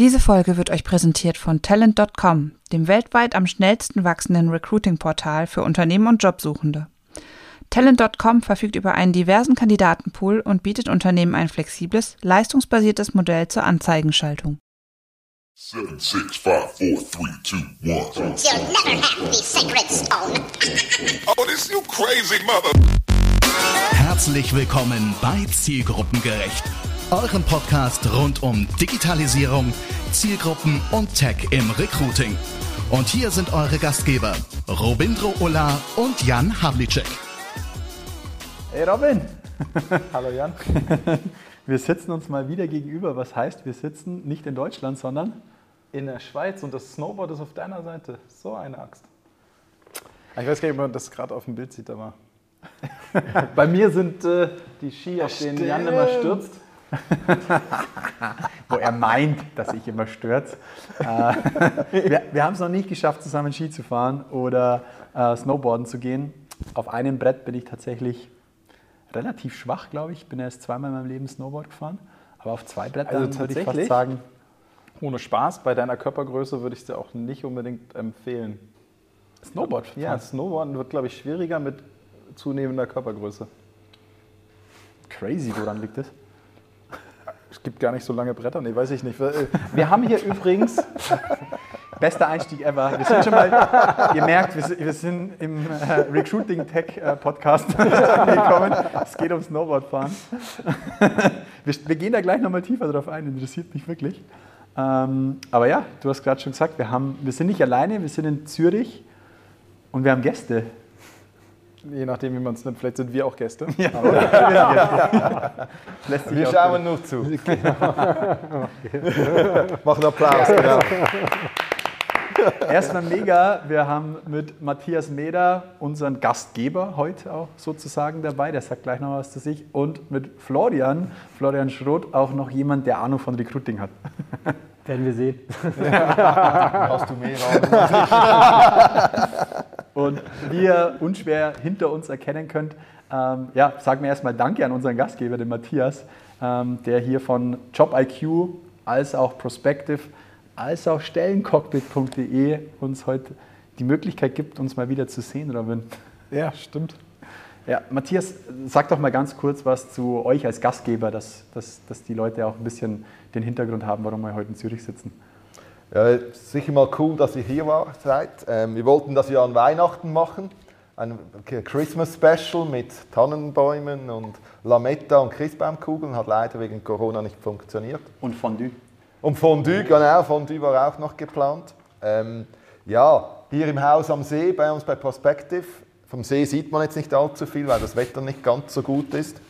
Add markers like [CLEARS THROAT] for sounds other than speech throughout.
Diese Folge wird euch präsentiert von Talent.com, dem weltweit am schnellsten wachsenden Recruiting-Portal für Unternehmen und Jobsuchende. Talent.com verfügt über einen diversen Kandidatenpool und bietet Unternehmen ein flexibles, leistungsbasiertes Modell zur Anzeigenschaltung. Seven, six, five, four, three, two, one. You'll never have the sacred stone. Oh, this you crazy mother. Herzlich willkommen bei Zielgruppengerecht, eurem Podcast rund um Digitalisierung, Zielgruppen und Tech im Recruiting. Und hier sind eure Gastgeber Robindro Ulla und Jan Havlicek. Hey Robin! [LAUGHS] Hallo Jan. [LAUGHS] Wir sitzen uns mal wieder gegenüber. Was heißt, wir sitzen nicht in Deutschland, sondern in der Schweiz und das Snowboard ist auf deiner Seite. So eine Axt. Ich weiß gar nicht, ob man das gerade auf dem Bild sieht, aber. [LAUGHS] Bei mir sind äh, die Ski, auf denen Jan immer stürzt. [LAUGHS] wo er meint, dass ich immer stürze. Äh, [LAUGHS] wir wir haben es noch nicht geschafft, zusammen Ski zu fahren oder äh, Snowboarden zu gehen. Auf einem Brett bin ich tatsächlich relativ schwach, glaube ich. Ich bin erst zweimal in meinem Leben Snowboard gefahren. Aber auf zwei Brettern Also würde ich fast sagen, Ohne Spaß, bei deiner Körpergröße würde ich es dir auch nicht unbedingt empfehlen. Snowboard Ja, Snowboarden wird, glaube ich, schwieriger mit zunehmender Körpergröße. Crazy, woran liegt das? Es gibt gar nicht so lange Bretter, nee, weiß ich nicht. Wir wir haben hier übrigens, [LAUGHS] Bester Einstieg ever. Wir sind schon mal, ihr merkt, wir sind, im äh, Recruiting Tech äh, Podcast [LAUGHS] angekommen. Es geht um Snowboardfahren. [LAUGHS] wir, wir gehen da gleich nochmal tiefer drauf ein, interessiert mich wirklich. Ähm, aber ja, du hast gerade schon gesagt, wir, haben, wir sind nicht alleine, wir sind in Zürich und wir haben Gäste. Je nachdem, wie man es nennt, vielleicht sind wir auch Gäste. Lässt sich Wir auch schauen nur zu. [LAUGHS] Machen Applaus, genau. Erstmal mega, wir haben mit Matthias Meder unseren Gastgeber heute auch sozusagen dabei, der sagt gleich noch was zu sich. Und mit Florian, Florian Schroth, auch noch jemand, der Ahnung von Recruiting hat. Werden wir sehen. [LAUGHS] Hast du mehr? [LAUGHS] Und wie ihr unschwer hinter uns erkennen könnt, ähm, ja, sagen wir erstmal Danke an unseren Gastgeber, den Matthias, ähm, der hier von JobIQ als auch Prospective als auch Stellencockpit.de uns heute die Möglichkeit gibt, uns mal wieder zu sehen, Robin. Ja, stimmt. Ja, Matthias, sag doch mal ganz kurz was zu euch als Gastgeber, dass, dass, dass die Leute auch ein bisschen den Hintergrund haben, warum wir heute in Zürich sitzen. Ja, sicher mal cool, dass ihr hier war, seid. Ähm, wir wollten das ja an Weihnachten machen. Ein Christmas Special mit Tannenbäumen und Lametta und Christbaumkugeln. Hat leider wegen Corona nicht funktioniert. Und Fondue. Und Fondue, genau, Fondue war auch noch geplant. Ähm, ja, hier im Haus am See, bei uns bei Prospective. Vom See sieht man jetzt nicht allzu viel, weil das Wetter nicht ganz so gut ist.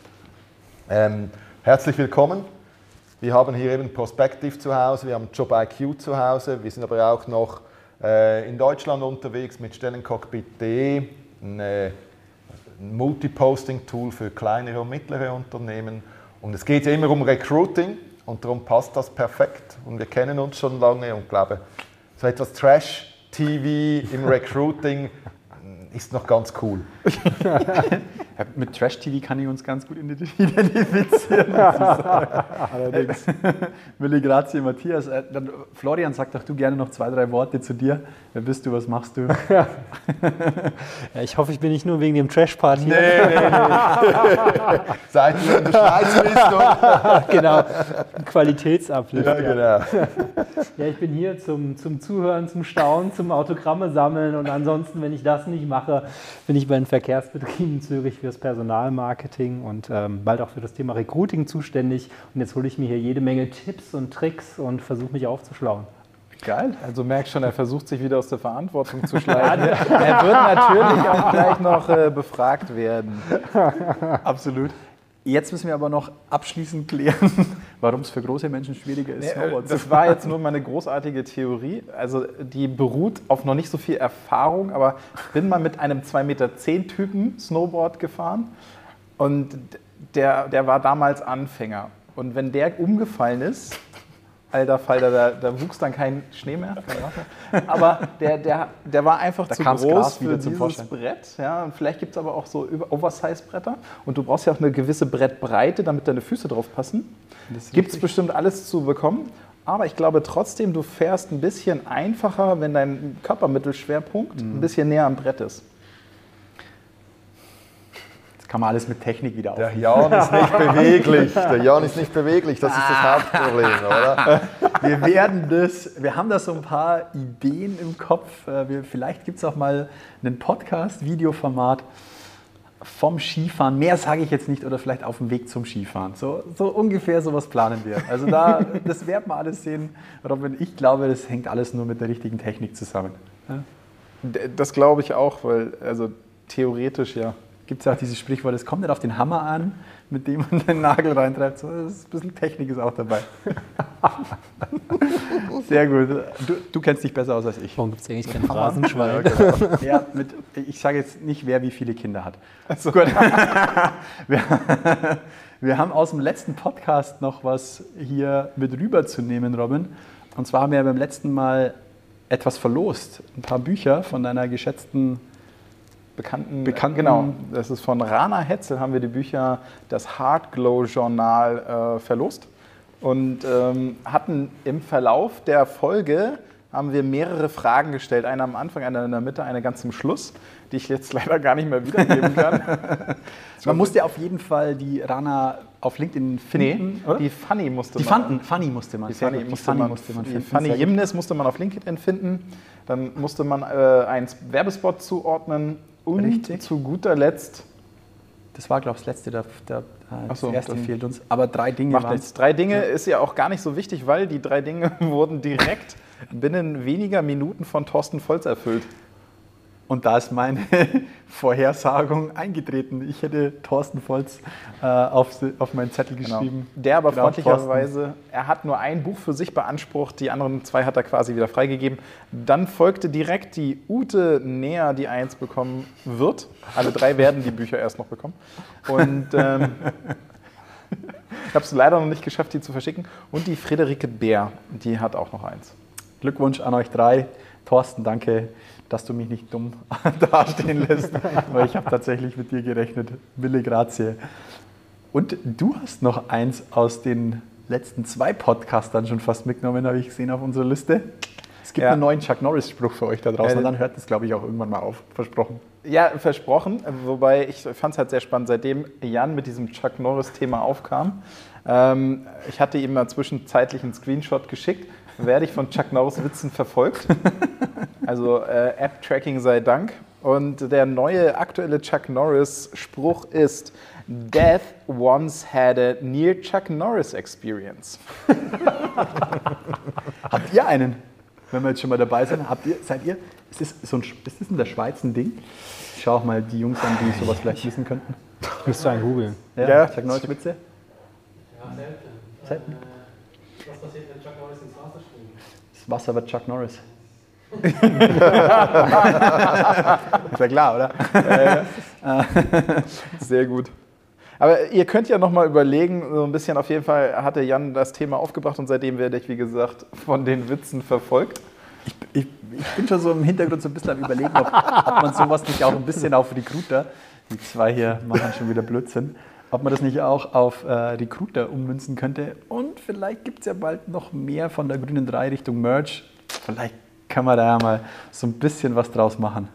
Ähm, herzlich willkommen. Wir haben hier eben Prospective zu Hause, wir haben JobIQ zu Hause, wir sind aber auch noch äh, in Deutschland unterwegs mit Stellencockpit.de, ein, äh, ein Multiposting-Tool für kleinere und mittlere Unternehmen. Und es geht ja immer um Recruiting und darum passt das perfekt. Und wir kennen uns schon lange und glaube, so etwas Trash-TV im [LAUGHS] Recruiting ist noch ganz cool. [LAUGHS] Ja, mit Trash-TV kann ich uns ganz gut identifizieren. [LAUGHS] Allerdings. Willi Grazie, Matthias. Äh, dann, Florian, sag doch du gerne noch zwei, drei Worte zu dir. Wer bist du, was machst du? [LAUGHS] Ja, ich hoffe, ich bin nicht nur wegen dem Trash-Part hier. [LAUGHS] Seit du in der Schweiz bist, genau. Qualitätsuplift. Ja, genau. Ja, ich bin hier zum, zum Zuhören, zum Staunen, zum Autogramme sammeln und ansonsten, wenn ich das nicht mache, bin ich bei den Verkehrsbetrieben in Zürich fürs Personalmarketing und ähm, bald auch für das Thema Recruiting zuständig. Und jetzt hole ich mir hier jede Menge Tipps und Tricks und versuche mich aufzuschlauen. Geil. Also merkst schon, er versucht sich wieder aus der Verantwortung zu [LAUGHS] schleichen. er wird natürlich auch gleich noch äh, befragt werden. [LAUGHS] Absolut. Jetzt müssen wir aber noch abschließend klären, [LAUGHS] warum es für große Menschen schwieriger ist, Nee, äh, Snowboard zu das war jetzt nur meine großartige Theorie. Also die beruht auf noch nicht so viel Erfahrung, aber ich bin mal mit einem 2,10 Meter Typen Snowboard gefahren und der, der war damals Anfänger. Und wenn der umgefallen ist, alter Falter, da, da wuchs dann kein Schnee mehr. Wasser. Aber der, der, der war einfach Da zu groß Gras für dieses Vorschein. Brett. Ja, und vielleicht gibt es aber auch so Oversize-Bretter. Und du brauchst ja auch eine gewisse Brettbreite, damit deine Füße drauf passen. Gibt es bestimmt alles zu bekommen. Aber ich glaube trotzdem, du fährst ein bisschen einfacher, wenn dein Körpermittelschwerpunkt ein bisschen näher am Brett ist. Kann man alles mit Technik wieder Der aufnehmen. Jan ist nicht [LAUGHS] beweglich. Der Jan ist nicht beweglich. Das ist das Hauptproblem, oder? [LAUGHS] Wir werden das, wir haben da so ein paar Ideen im Kopf. Äh, Wir, vielleicht gibt es auch mal einen Podcast, Videoformat vom Skifahren. Mehr sage ich jetzt nicht oder vielleicht auf dem Weg zum Skifahren. So, so ungefähr sowas planen wir. Also da, [LAUGHS] das werden wir alles sehen. Robin, ich glaube, das hängt alles nur mit der richtigen Technik zusammen. Das glaube ich auch, weil, also theoretisch ja. Gibt es ja auch dieses Sprichwort, es kommt nicht auf den Hammer an, mit dem man den Nagel reintreibt. So, das ist ein bisschen Technik ist auch dabei. [LAUGHS] Sehr gut. Du, du kennst dich besser aus als ich. Warum gibt es eigentlich kein Phrasenschwein? Ja, mit, ich sage jetzt nicht, wer wie viele Kinder hat. Gut. [LAUGHS] Wir, wir haben aus dem letzten Podcast noch was hier mit rüberzunehmen, Robin. Und zwar haben wir beim letzten Mal etwas verlost. Ein paar Bücher von deiner geschätzten Bekannten, Bekannten- Genau, das ist von Rana Hetzel, haben wir die Bücher, das Heart Glow Journal äh, verlost. Und ähm, hatten im Verlauf der Folge haben wir mehrere Fragen gestellt. Eine am Anfang, eine in der Mitte, eine ganz zum Schluss, die ich jetzt [LAUGHS] leider gar nicht mehr wiedergeben kann. [LAUGHS] Man musste auf jeden Fall die Rana auf LinkedIn finden, oder? die Funny musste Die man. fanden, Funny musste man. Die Funny, gut, musste, man, musste man die finden. Funny Sehr gut. Jimnes musste man auf LinkedIn finden. Dann musste man äh, einen Werbespot zuordnen. Und Richtig. zu guter Letzt, Das war, glaube ich, das letzte. Der, der, äh, so, das erste fehlt uns. Aber drei Dinge macht waren nichts. Drei Dinge ist ja auch gar nicht so wichtig, weil die drei Dinge [LAUGHS] wurden direkt binnen weniger Minuten von Thorsten Volz erfüllt. Und da ist meine [LAUGHS] Vorhersagung eingetreten. Ich hätte Thorsten Volz äh, auf, auf meinen Zettel geschrieben. Der aber Genau, freundlicherweise, er hat nur ein Buch für sich beansprucht, die anderen zwei hat er quasi wieder freigegeben. Dann folgte direkt die Ute Näher, die eins bekommen wird. Alle drei werden die Bücher erst noch bekommen. Und ähm, ich habe es leider noch nicht geschafft, die zu verschicken. Und die Friederike Bär, die hat auch noch eins. Glückwunsch an euch drei. Thorsten, danke, dass du mich nicht dumm [LAUGHS] dastehen lässt, weil ich habe tatsächlich mit dir gerechnet. Wille Grazie. Und du hast noch eins aus den letzten zwei Podcastern schon fast mitgenommen, habe ich gesehen auf unserer Liste. Es gibt Ja. einen neuen Chuck Norris-Spruch für euch da draußen Äh, und dann hört es, glaube ich, auch irgendwann mal auf. Versprochen. Ja, versprochen. Wobei ich fand es halt sehr spannend, seitdem Jan mit diesem Chuck Norris-Thema aufkam. Ähm, ich hatte ihm mal zwischenzeitlich einen Screenshot geschickt. Werde ich von Chuck Norris-Witzen verfolgt. [LAUGHS] Also äh, App-Tracking sei Dank. Und der neue aktuelle Chuck Norris-Spruch ist: Death once had a near Chuck Norris experience. [LAUGHS] Habt ihr einen? Wenn wir jetzt schon mal dabei sind, habt ihr, seid ihr, ist das, so ein, ist das in der Schweiz ein Ding? Ich schau auch mal die Jungs an, die sowas vielleicht wissen könnten. Müsst du einen googeln. Ja, Ja. Chuck Norris Witze? Ja, selten. Selten. Äh, was passiert, wenn Chuck Norris ins Wasser springt? Das Wasser wird Chuck Norris. [LAUGHS] ist ja klar, oder? Sehr gut. Aber ihr könnt ja noch mal überlegen, so ein bisschen auf jeden Fall hatte Jan das Thema aufgebracht und seitdem werde ich, wie gesagt, von den Witzen verfolgt. Ich, ich, ich bin schon so im Hintergrund so ein bisschen am überlegen, ob, ob man sowas nicht auch ein bisschen auf Recruiter, die zwei hier machen schon wieder Blödsinn, ob man das nicht auch auf äh, Recruiter ummünzen könnte. Und vielleicht gibt es ja bald noch mehr von der grünen 3 Richtung Merch. Vielleicht kann man da ja mal so ein bisschen was draus machen.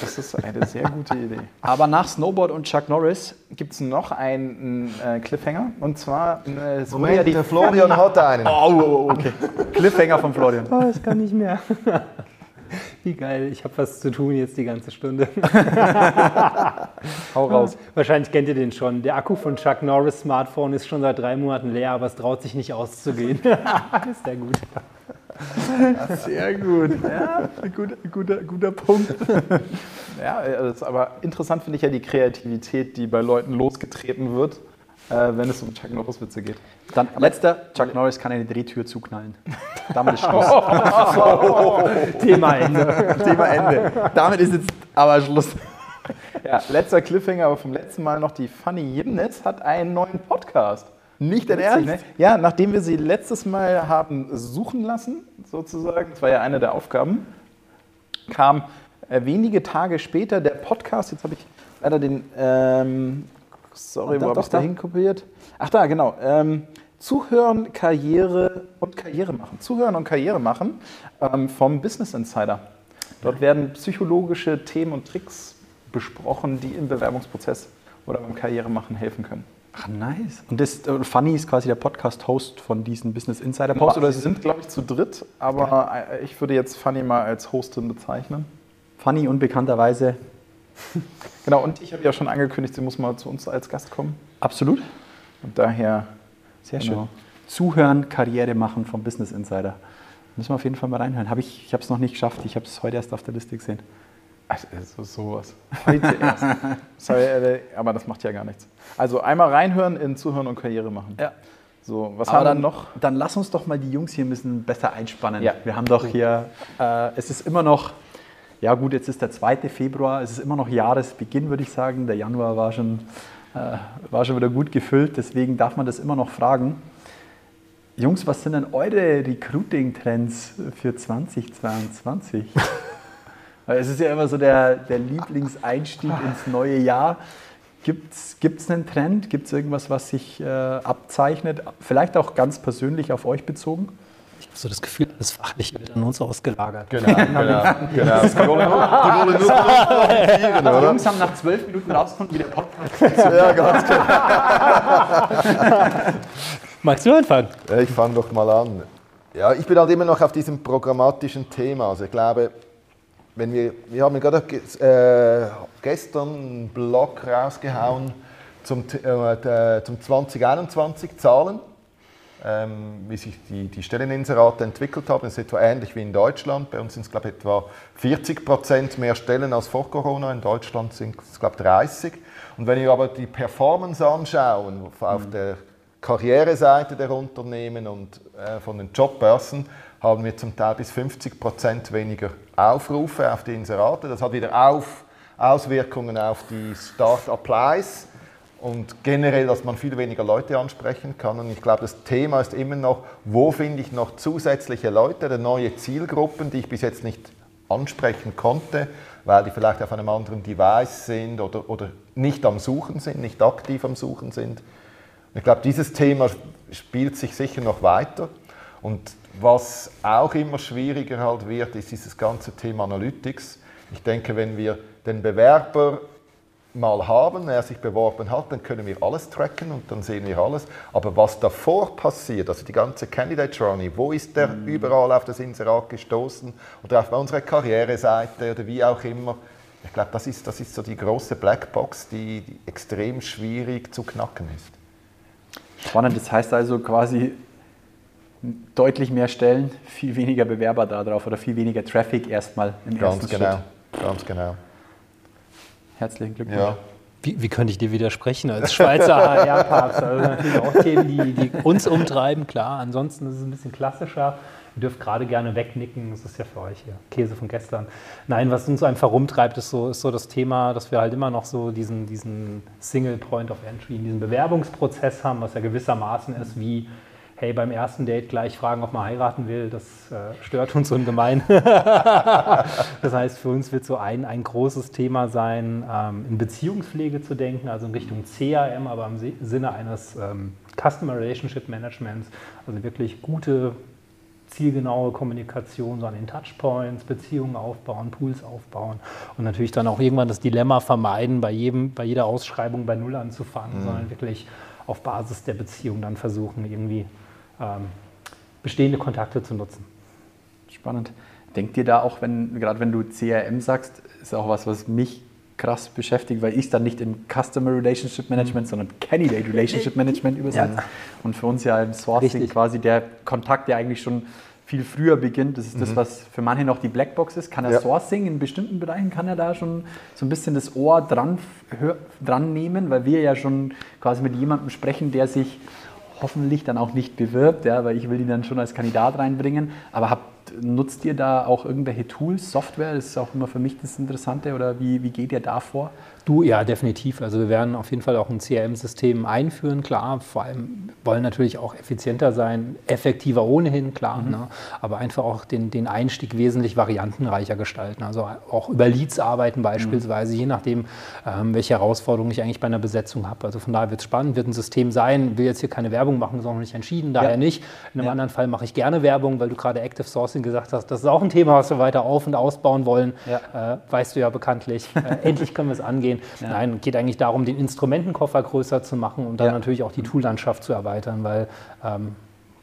Das ist eine sehr gute Idee. [LAUGHS] Aber nach Snowboard und Chuck Norris Gibt es noch einen äh, Cliffhanger? Und zwar, äh, Moment, ja die der Florian hat einen. Oh, oh, oh, okay. Cliffhanger von Florian. Oh, ich kann nicht mehr. [LAUGHS] [LAUGHS] Wie geil, ich habe was zu tun jetzt die ganze Stunde. [LAUGHS] [LAUGHS] Hau raus. Wahrscheinlich kennt ihr den schon. Der Akku von Chuck Norris Smartphone ist schon seit drei Monaten leer, aber es traut sich nicht auszugehen. ist der gut. Sehr gut. Ja, ein guter, guter, guter Punkt. Ja, ist aber interessant finde ich ja die Kreativität, die bei Leuten losgetreten wird, wenn es um Chuck Norris Witze geht. Dann letzter, Chuck Norris kann eine Drehtür zuknallen. [LAUGHS] Damit ist Schluss. [LAUGHS] Thema Ende. Thema Ende. Damit ist jetzt aber Schluss. Ja, letzter Cliffhanger, aber vom letzten Mal noch die Funny Jimnitz hat einen neuen Podcast. Nicht dein Ernst? ne? Ja, nachdem wir sie letztes Mal haben suchen lassen, sozusagen, das war ja eine der Aufgaben, kam äh, wenige Tage später der Podcast, jetzt habe ich leider den, ähm, sorry, wo habe ich da hinkopiert? Ach da, genau, ähm, Zuhören, Karriere und Karriere machen. Zuhören und Karriere machen ähm, vom Business Insider. Dort werden psychologische Themen und Tricks besprochen, die im Bewerbungsprozess oder beim Karrieremachen helfen können. Ach, nice. Und das, äh, Fanny ist quasi der Podcast-Host von diesen Business Insider Posts? Oder sie sind, glaube ich, zu dritt, aber äh, ich würde jetzt Fanny mal als Hostin bezeichnen. Fanny unbekannterweise. [LAUGHS] Genau, und ich habe ja schon angekündigt, sie muss mal zu uns als Gast kommen. Absolut. Und daher. Sehr Genau. schön. Zuhören, Karriere machen vom Business Insider. Müssen wir auf jeden Fall mal reinhören. Hab ich ich habe es noch nicht geschafft. Ich habe es heute erst auf der Liste gesehen. Also, so, sowas. Heute erst. [LAUGHS] Sorry, äh, aber das macht ja gar nichts. Also einmal reinhören in Zuhören und Karriere machen. Ja. So, was Aber haben wir dann noch? Dann lass uns doch mal die Jungs hier ein bisschen besser einspannen. Ja. Wir haben doch hier, äh, es ist immer noch, ja gut, jetzt ist der 2. Februar, es ist immer noch Jahresbeginn, würde ich sagen. Der Januar war schon, äh, war schon wieder gut gefüllt, deswegen darf man das immer noch fragen. Jungs, was sind denn eure Recruiting-Trends für 2022? [LAUGHS] Weil es ist ja immer so der, der Lieblingseinstieg ins neue Jahr. Gibt es einen Trend? Gibt es irgendwas, was sich äh, abzeichnet? Vielleicht auch ganz persönlich auf euch bezogen? So das Gefühl, das Fachliche wird an uns ausgelagert. Genau, [LAUGHS] genau, genau. Die wollen nur, die wollen nur oder? Jungs haben nach zwölf Minuten rausgefunden, wie der Podcast [LAUGHS] Ja, ganz genau. [LAUGHS] Magst du anfangen? Ja, ich fange doch mal an. Ja, ich bin halt immer noch auf diesem programmatischen Thema. Also ich glaube, wenn wir, wir haben gerade ge- äh, gestern einen Blog rausgehauen zum, äh, zum 2021 Zahlen, ähm, wie sich die, die Stelleninserate entwickelt haben. Das ist etwa ähnlich wie in Deutschland. Bei uns sind es glaube ich etwa 40 Prozent mehr Stellen als vor Corona. In Deutschland sind es glaube ich 30. Und wenn wir aber die Performance anschauen auf der Karriereseite der Unternehmen und äh, von den Jobbörsen, haben wir zum Teil bis 50 Prozent weniger Aufrufe auf die Inserate. Das hat wieder auf, Auswirkungen auf die Start-Applies und generell, dass man viel weniger Leute ansprechen kann. Und ich glaube, das Thema ist immer noch, wo finde ich noch zusätzliche Leute, neue Zielgruppen, die ich bis jetzt nicht ansprechen konnte, weil die vielleicht auf einem anderen Device sind oder, oder nicht am Suchen sind, nicht aktiv am Suchen sind. Und ich glaube, dieses Thema spielt sich sicher noch weiter. Und was auch immer schwieriger halt wird, ist dieses ganze Thema Analytics. Ich denke, wenn wir den Bewerber mal haben, er sich beworben hat, dann können wir alles tracken und dann sehen wir alles. Aber was davor passiert, also die ganze Candidate Journey, wo ist der überall auf das Inserat gestoßen oder auf unsere Karriereseite oder wie auch immer, ich glaube, das ist, das ist so die große Blackbox, die, die extrem schwierig zu knacken ist. Spannend, das heißt also quasi deutlich mehr Stellen, viel weniger Bewerber darauf oder viel weniger Traffic erstmal im Ganz ersten genau, Schritt. ganz genau. Herzlichen Glückwunsch. Ja. Wie, wie könnte ich dir widersprechen als Schweizer [LAUGHS] HR-Papst? Also natürlich auch Themen, die, die uns umtreiben, klar. Ansonsten ist es ein bisschen klassischer. Ihr dürft gerade gerne wegnicken, das ist ja für euch hier Käse von gestern. Nein, was uns einfach rumtreibt, ist so, ist so das Thema, dass wir halt immer noch so diesen, diesen Single Point of Entry, diesen Bewerbungsprozess haben, was ja gewissermaßen ist wie, hey, beim ersten Date gleich fragen, ob man heiraten will, das äh, stört uns ungemein. [LAUGHS] Das heißt, für uns wird so ein, ein großes Thema sein, ähm, in Beziehungspflege zu denken, also in Richtung CRM, aber im Sinne eines ähm, Customer Relationship Managements, also wirklich gute, zielgenaue Kommunikation so an den Touchpoints, Beziehungen aufbauen, Pools aufbauen und natürlich dann auch irgendwann das Dilemma vermeiden, bei, jedem, bei jeder Ausschreibung bei Null anzufangen, sondern wirklich auf Basis der Beziehung dann versuchen, irgendwie ähm, bestehende Kontakte zu nutzen. Spannend. Denkt ihr da auch, wenn, gerade wenn du CRM sagst, ist auch was, was mich krass beschäftigt, weil ich es dann nicht in Customer Relationship Management, sondern Candidate Relationship Management [LAUGHS] übersetze. Und für uns ja im Sourcing Richtig. quasi der Kontakt, der eigentlich schon viel früher beginnt. Das ist das, was für manche noch die Blackbox ist. Kann er Ja. Sourcing in bestimmten Bereichen, kann er da schon so ein bisschen das Ohr dran, dran nehmen, weil wir ja schon quasi mit jemandem sprechen, der sich hoffentlich dann auch nicht bewirbt, ja, weil ich will ihn dann schon als Kandidat reinbringen. Aber habt, nutzt ihr da auch irgendwelche Tools, Software? Das ist auch immer für mich das Interessante. Oder wie, wie geht ihr da vor? Du, ja, definitiv. Also wir werden auf jeden Fall auch ein CRM-System einführen, klar. Vor allem wollen natürlich auch effizienter sein, effektiver ohnehin, klar. Ne? Aber einfach auch den, den Einstieg wesentlich variantenreicher gestalten. Also auch über Leads arbeiten beispielsweise, je nachdem, ähm, welche Herausforderungen ich eigentlich bei einer Besetzung habe. Also von daher wird es spannend, wird ein System sein. Will jetzt hier keine Werbung machen, ist auch noch nicht entschieden, daher Ja. nicht. In einem anderen Fall mache ich gerne Werbung, weil du gerade Active Sourcing gesagt hast. Das ist auch ein Thema, was wir weiter auf- und ausbauen wollen. Äh, weißt du ja bekanntlich. Äh, [LAUGHS] endlich können wir es angehen. Nein, geht eigentlich darum, den Instrumentenkoffer größer zu machen und dann Ja. natürlich auch die Toollandschaft zu erweitern, weil, ähm,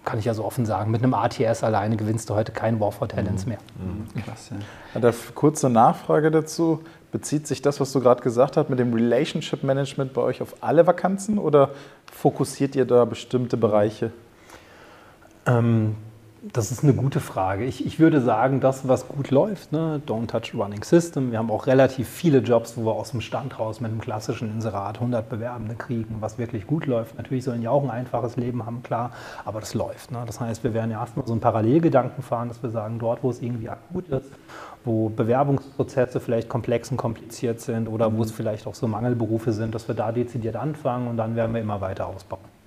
kann ich ja so offen sagen, mit einem ATS alleine gewinnst du heute kein War for Talents mehr. Klasse. Eine kurze Nachfrage dazu. Bezieht sich das, was du gerade gesagt hast, mit dem Relationship Management bei euch auf alle Vakanzen oder fokussiert ihr da bestimmte Bereiche? Ähm, das ist eine gute Frage. Ich, ich würde sagen, das, was gut läuft, ne, Don't Touch Running System. Wir haben auch relativ viele Jobs, wo wir aus dem Stand raus mit einem klassischen Inserat 100 Bewerbende kriegen, was wirklich gut läuft. Natürlich sollen die auch ein einfaches Leben haben, klar, aber das läuft. Ne? Das heißt, wir werden ja erstmal so einen Parallelgedanken fahren, dass wir sagen, dort, wo es irgendwie akut ist, wo Bewerbungsprozesse vielleicht komplex und kompliziert sind oder wo es vielleicht auch so Mangelberufe sind, dass wir da dezidiert anfangen und dann werden wir immer weiter ausbauen.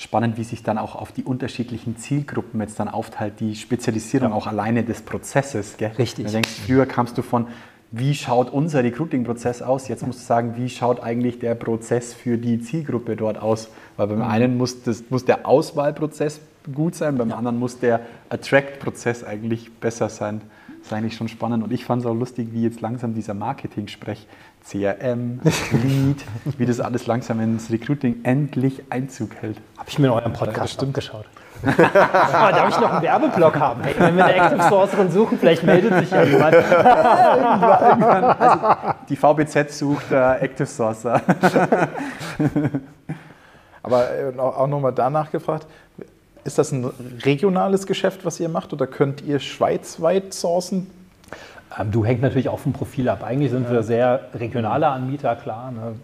Spannend, wie sich dann auch auf die unterschiedlichen Zielgruppen jetzt dann aufteilt, die Spezialisierung auch alleine des Prozesses. Gell? Richtig. Du denkst, früher kamst du von, wie schaut unser Recruiting-Prozess aus? Jetzt musst du sagen, wie schaut eigentlich der Prozess für die Zielgruppe dort aus? Weil beim einen muss, das, muss der Auswahlprozess gut sein, beim anderen muss der Attract-Prozess eigentlich besser sein. Das ist eigentlich schon spannend. Und ich fand es auch lustig, wie jetzt langsam dieser Marketing-Sprech, CRM, [LAUGHS] Lead, wie das alles langsam ins Recruiting endlich Einzug hält. Habe ich mir in eurem Podcast angeschaut. Ah, Darf ich noch einen Werbeblock haben? Hey, wenn wir eine Active Sourcerin suchen, vielleicht meldet sich ja jemand. [LAUGHS] Also, die VBZ sucht äh, Active Sourcer. [LAUGHS] Aber äh, auch auch nochmal danach gefragt, ist das ein regionales Geschäft, was ihr macht oder könnt ihr schweizweit sourcen? Ähm, Du hängt natürlich auch vom Profil ab. Eigentlich sind wir sehr regionale Anbieter, klar. Ne?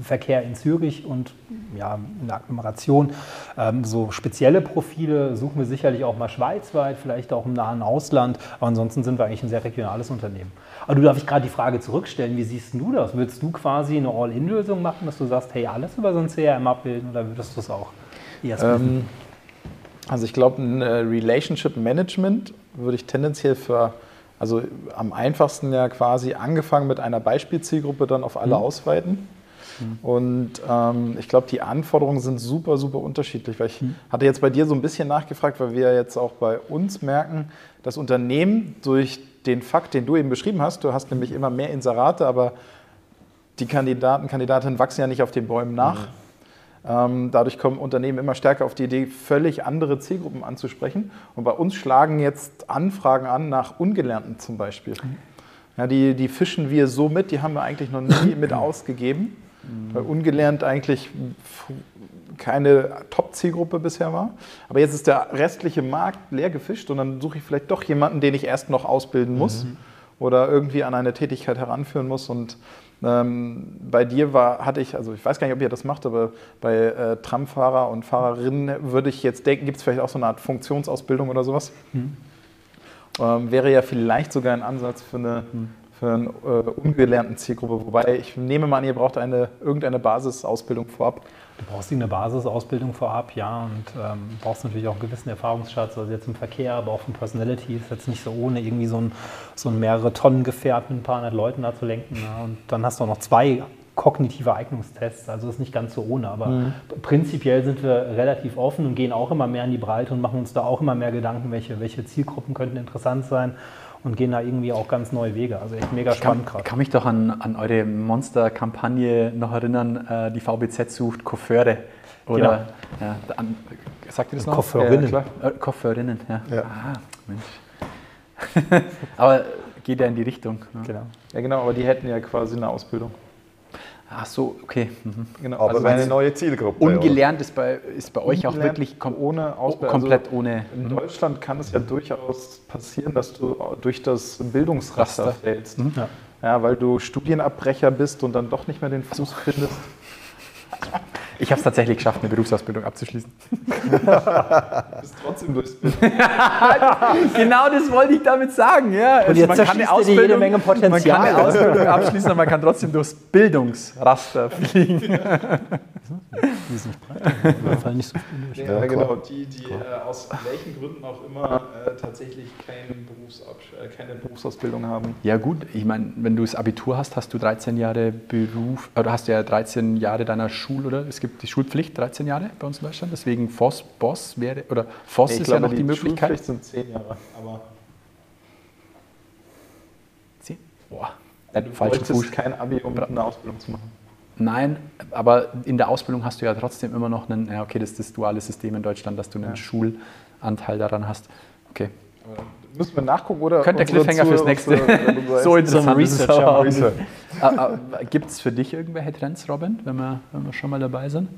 Verkehr in Zürich und ja, in der Agglomeration. Ähm, so spezielle Profile suchen wir sicherlich auch mal schweizweit, vielleicht auch im nahen Ausland. Aber ansonsten sind wir eigentlich ein sehr regionales Unternehmen. Aber du darf ich gerade die Frage zurückstellen, wie siehst du das? Würdest du quasi eine All-In-Lösung machen, dass du sagst, hey, alles über so ein CRM abbilden oder würdest du es auch eher? Ähm, also ich glaube, ein äh, Relationship Management würde ich tendenziell für, also am einfachsten ja quasi angefangen mit einer Beispielzielgruppe dann auf alle ausweiten. Und ähm, ich glaube, die Anforderungen sind super, super unterschiedlich. Weil ich hatte jetzt bei dir so ein bisschen nachgefragt, weil wir jetzt auch bei uns merken, dass Unternehmen durch den Fakt, den du eben beschrieben hast, du hast nämlich immer mehr Inserate, aber die Kandidaten, Kandidatinnen wachsen ja nicht auf den Bäumen nach. Ähm, dadurch kommen Unternehmen immer stärker auf die Idee, völlig andere Zielgruppen anzusprechen. Und bei uns schlagen jetzt Anfragen an nach Ungelernten zum Beispiel. Ja, die, die fischen wir so mit, die haben wir eigentlich noch nie mit ausgegeben, weil ungelernt eigentlich keine Top-Zielgruppe bisher war. Aber jetzt ist der restliche Markt leer gefischt und dann suche ich vielleicht doch jemanden, den ich erst noch ausbilden muss oder irgendwie an eine Tätigkeit heranführen muss. Und ähm, bei dir war, hatte ich, also ich weiß gar nicht, ob ihr das macht, aber bei äh, Tramfahrer und Fahrerinnen würde ich jetzt denken, gibt es vielleicht auch so eine Art Funktionsausbildung oder sowas? Ähm, wäre ja vielleicht sogar ein Ansatz für eine, für eine äh, ungelernten Zielgruppe. Wobei ich nehme mal an, ihr braucht eine, irgendeine Basisausbildung vorab. Du brauchst eine Basisausbildung vorab, ja, und ähm, brauchst natürlich auch einen gewissen Erfahrungsschatz, also jetzt im Verkehr, aber auch im Personality ist jetzt nicht so ohne irgendwie so ein, so ein mehrere Tonnen Gefährt mit ein paar hundert Leuten da zu lenken. Ja. Und dann hast du auch noch zwei kognitive Eignungstests, also ist nicht ganz so ohne, aber prinzipiell sind wir relativ offen und gehen auch immer mehr in die Breite und machen uns da auch immer mehr Gedanken, welche, welche Zielgruppen könnten interessant sein und gehen da irgendwie auch ganz neue Wege. Also echt mega Ich kann, spannend gerade. kann mich doch an, an eure Monster-Kampagne noch erinnern, äh, die VBZ sucht Coiffeure. Oder, ja, an, sagt ihr das noch? Klar. Äh, Coiffeurinnen, ja. Ja. Ah, Mensch. [LAUGHS] Aber geht ja in die Richtung. Ja. Genau. Ja, genau, aber die hätten ja quasi eine Ausbildung. Ach so, okay. Mhm. Genau, Aber also eine neue Zielgruppe. Ungelernt ist bei, ist bei euch auch wirklich kom ohne Ausbildung. komplett Also ohne. In Deutschland kann es ja durchaus passieren, dass du durch das Bildungsraster Raster. fällst. Ja. Ja, weil du Studienabbrecher bist und dann doch nicht mehr den Fuß findest. [LAUGHS] Ich habe es tatsächlich geschafft, eine Berufsausbildung abzuschließen. Du bist trotzdem durchs [LAUGHS] genau das wollte ich damit sagen. Ja. Und jetzt zerschießt ihr dir jede Menge man kann Potenzial. eine Ausbildung abschließen, aber man kann trotzdem durchs Bildungsraster [LAUGHS] fliegen. Die ist nicht breit. Wir fallen nicht so viel durch. Ja, genau. Die, die äh, aus welchen Gründen auch immer äh, tatsächlich kein äh, keine Berufsausbildung haben. Ja gut, ich meine, wenn du das Abitur hast, hast du 13 Jahre Beruf, oder hast du ja 13 Jahre deiner Schul, oder? Es gibt die Schulpflicht, 13 Jahre bei uns in Deutschland, deswegen FOS, BOS wäre, oder FOS Ich ist glaube, ja noch die, Möglichkeit. Schulpflicht sind zehn Jahre. Aber Zehn? Boah, ja, du bräuchtest Fuß. kein Abi, um eine Ausbildung zu machen. Nein, aber in der Ausbildung hast du ja trotzdem immer noch einen, ja okay, das ist das duale System in Deutschland, dass du einen Ja. Schulanteil daran hast. Okay. Aber Müssen wir nachgucken oder? Könnte der Cliffhanger fürs nächste. [LAUGHS] so interessant ist es Research, aber ja. auch nicht. Gibt es für dich irgendwelche Trends, Robin, wenn wir, wenn wir schon mal dabei sind?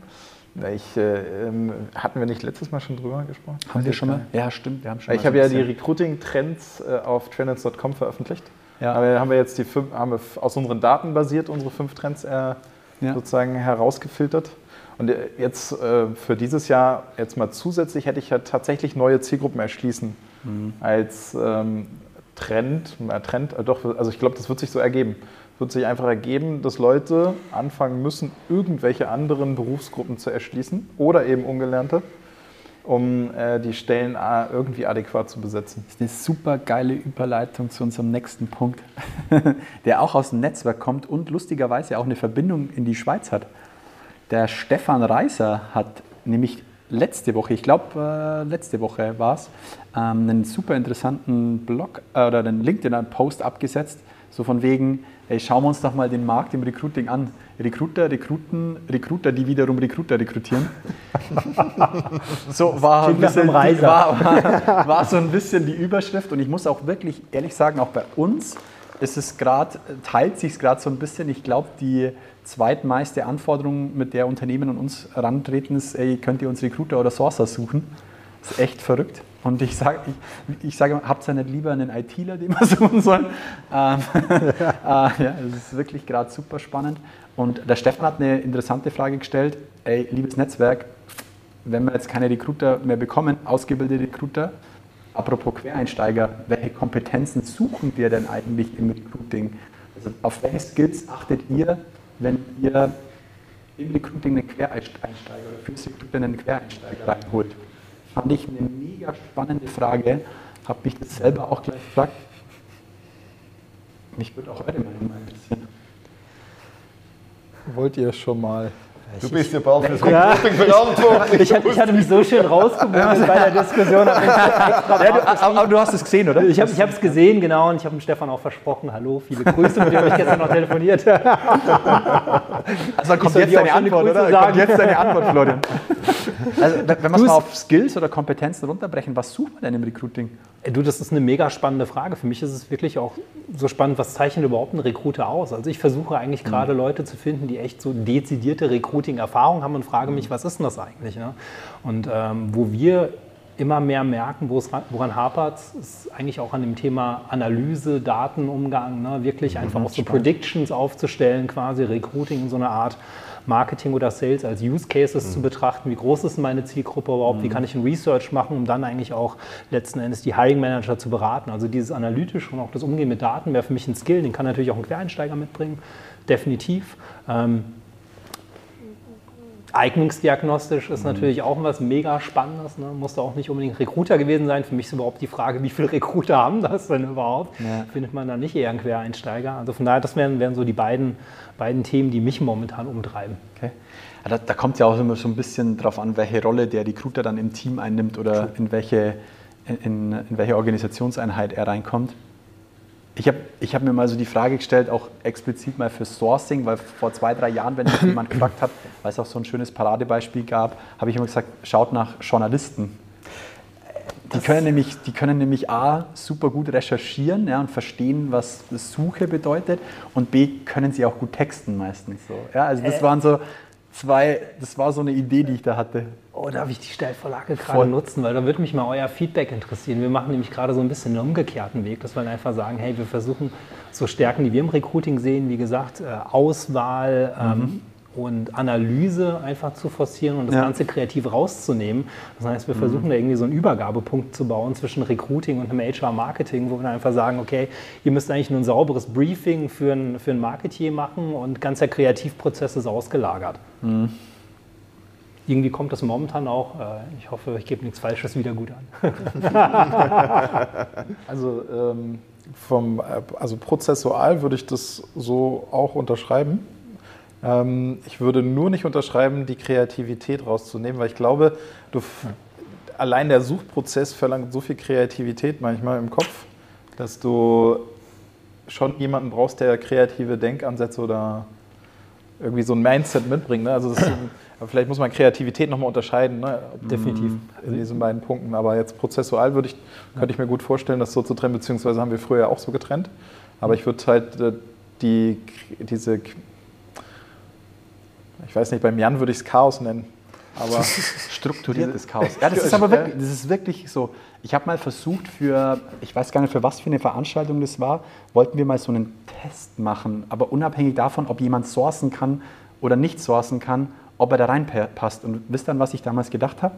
Ich, äh, ähm, hatten wir nicht letztes Mal schon drüber gesprochen? Haben wir schon mal? Ja, stimmt. Wir haben schon Ich habe so ja die Recruiting-Trends äh, auf trends.com veröffentlicht. Ja. Aber haben wir jetzt die fünf, haben wir aus unseren Daten basiert unsere fünf Trends äh, Ja. sozusagen herausgefiltert. Und äh, jetzt äh, für dieses Jahr jetzt mal zusätzlich hätte ich ja tatsächlich neue Zielgruppen erschließen Mhm. als ähm, Trend. äh, Trend äh, doch, also ich glaube, das wird sich so ergeben. Wird sich einfach ergeben, dass Leute anfangen müssen, irgendwelche anderen Berufsgruppen zu erschließen oder eben ungelernte, um äh, die Stellen äh, irgendwie adäquat zu besetzen. Das ist eine super geile Überleitung zu unserem nächsten Punkt, [LAUGHS] der auch aus dem Netzwerk kommt und lustigerweise auch eine Verbindung in die Schweiz hat. Der Stefan Reiser hat nämlich letzte Woche, ich glaube äh, letzte Woche war es, ähm, einen super interessanten Blog äh, oder einen LinkedIn-Post abgesetzt, so von wegen, ey, schauen wir uns doch mal den Markt im Recruiting an. Recruiter, Rekruten, Recruiter, die wiederum Recruiter rekrutieren. [LAUGHS] so war, ein bisschen, war, war, war so ein bisschen die Überschrift und ich muss auch wirklich ehrlich sagen, auch bei uns ist es gerade, teilt sich es gerade so ein bisschen. Ich glaube, die zweitmeiste Anforderung, mit der Unternehmen an uns herantreten, ist, ey, könnt ihr uns Recruiter oder Sourcer suchen? Das ist echt verrückt. Und ich sage, ich, ich sage, habt ihr nicht lieber einen ITler, den wir [LAUGHS] suchen sollen? Ähm, [LAUGHS] äh, ja, es ist wirklich gerade super spannend. Und der Stefan hat eine interessante Frage gestellt. Ey, liebes Netzwerk, wenn wir jetzt keine Recruiter mehr bekommen, ausgebildete Recruiter, apropos Quereinsteiger, welche Kompetenzen suchen wir denn eigentlich im Recruiting? Also auf welche Skills achtet ihr, wenn ihr im Recruiting einen Quereinsteiger oder fürs Recruiting einen Quereinsteiger reinholt? Fand ich eine mega spannende Frage, habe mich das selber auch gleich gefragt. Mich würde auch eure Meinung mal interessieren. Wollt ihr schon mal? Du bist ja bald fürs Ja. Recruiting verantwortlich. Ich, hatte- ich hatte mich so schön rausgebunden [LAUGHS] bei der Diskussion. Ja, du, aber du hast es gesehen, oder? Ich habe es gesehen, genau, und ich habe dem Stefan auch versprochen, hallo, viele Grüße, mit dem habe ich gestern noch telefoniert. Also dann kommt jetzt deine Antwort, Grüße oder? sagen. Kommt jetzt deine Antwort, Florian. [LAUGHS] Also, wenn wir es mal auf Skills oder Kompetenzen runterbrechen, was sucht man denn im Recruiting? Du, das ist eine mega spannende Frage. Für mich ist es wirklich auch so spannend, was zeichnet überhaupt ein Recruiter aus? Also ich versuche eigentlich gerade Leute zu finden, die echt so dezidierte Recruiting-Erfahrung haben und frage mich, was ist denn das eigentlich? Ne? Und ähm, wo wir immer mehr merken, wo es ra- woran hapert, ist eigentlich auch an dem Thema Analyse, Datenumgang, ne? wirklich einfach auch so Predictions aufzustellen, quasi Recruiting in so einer Art Marketing oder Sales als Use Cases zu betrachten. Wie groß ist meine Zielgruppe überhaupt? Wie kann ich ein Research machen, um dann eigentlich auch letzten Endes die Hiring Manager zu beraten? Also dieses analytische und auch das Umgehen mit Daten wäre für mich ein Skill. Den kann natürlich auch ein Quereinsteiger mitbringen, definitiv. Ähm, Eignungsdiagnostisch ist natürlich auch was mega Spannendes. Ne? Musste auch nicht unbedingt Recruiter gewesen sein. Für mich ist überhaupt die Frage, wie viele Recruiter haben das denn überhaupt? Ja. Findet man da nicht eher einen Quereinsteiger? Also von daher, das wären, wären so die beiden, beiden Themen, die mich momentan umtreiben. Okay. Ja, da, da kommt ja auch immer so ein bisschen drauf an, welche Rolle der Recruiter dann im Team einnimmt oder in welche, in, in welche Organisationseinheit er reinkommt. Ich habe ich hab mir mal so die Frage gestellt, auch explizit mal für Sourcing, weil vor zwei, drei Jahren, wenn mich jemand gefragt hat, [CLEARS THROAT] weil es auch so ein schönes Paradebeispiel gab, habe ich immer gesagt, schaut nach Journalisten. Die können, nämlich, die können nämlich A, super gut recherchieren ja, und verstehen, was Suche bedeutet und B, können sie auch gut texten meistens. So. Ja, also das waren so zwei, das war so eine Idee, die ich da hatte. Oh, darf ich die Stellvorlage gerade nutzen? Weil da würde mich mal euer Feedback interessieren. Wir machen nämlich gerade so ein bisschen einen umgekehrten Weg, dass wir einfach sagen, hey, wir versuchen so Stärken, die wir im Recruiting sehen, wie gesagt, äh, Auswahl, ähm, und Analyse einfach zu forcieren und das Ja. Ganze kreativ rauszunehmen. Das heißt, wir versuchen da irgendwie so einen Übergabepunkt zu bauen zwischen Recruiting und einem HR-Marketing, wo wir dann einfach sagen, okay, ihr müsst eigentlich nur ein sauberes Briefing für ein, für ein Marketier machen und ganz der Kreativprozess ist ausgelagert. Irgendwie kommt das momentan auch, äh, ich hoffe, ich gebe nichts Falsches wieder gut an. [LAUGHS] Also, ähm, vom, äh, also prozessual würde ich das so auch unterschreiben. Ähm, ich würde nur nicht unterschreiben, die Kreativität rauszunehmen, weil ich glaube, du, f- allein der Suchprozess verlangt so viel Kreativität manchmal im Kopf, dass du schon jemanden brauchst, der kreative Denkansätze oder irgendwie so ein Mindset mitbringt. Ne? Also das ist, aber vielleicht muss man Kreativität nochmal unterscheiden. Ne? Definitiv. In diesen beiden Punkten. Aber jetzt prozessual würde ich, könnte ich mir gut vorstellen, das so zu trennen, beziehungsweise haben wir früher auch so getrennt. Aber ich würde halt äh, die, diese, ich weiß nicht, beim Jan würde ich es Chaos nennen. Aber [LAUGHS] strukturiertes Chaos. Ja, das ist aber [LAUGHS] wirklich, das ist wirklich so. Ich habe mal versucht für, ich weiß gar nicht für was für eine Veranstaltung das war, wollten wir mal so einen Test machen, aber unabhängig davon, ob jemand sourcen kann oder nicht sourcen kann, ob er da reinpasst. Und wisst ihr, was ich damals gedacht habe?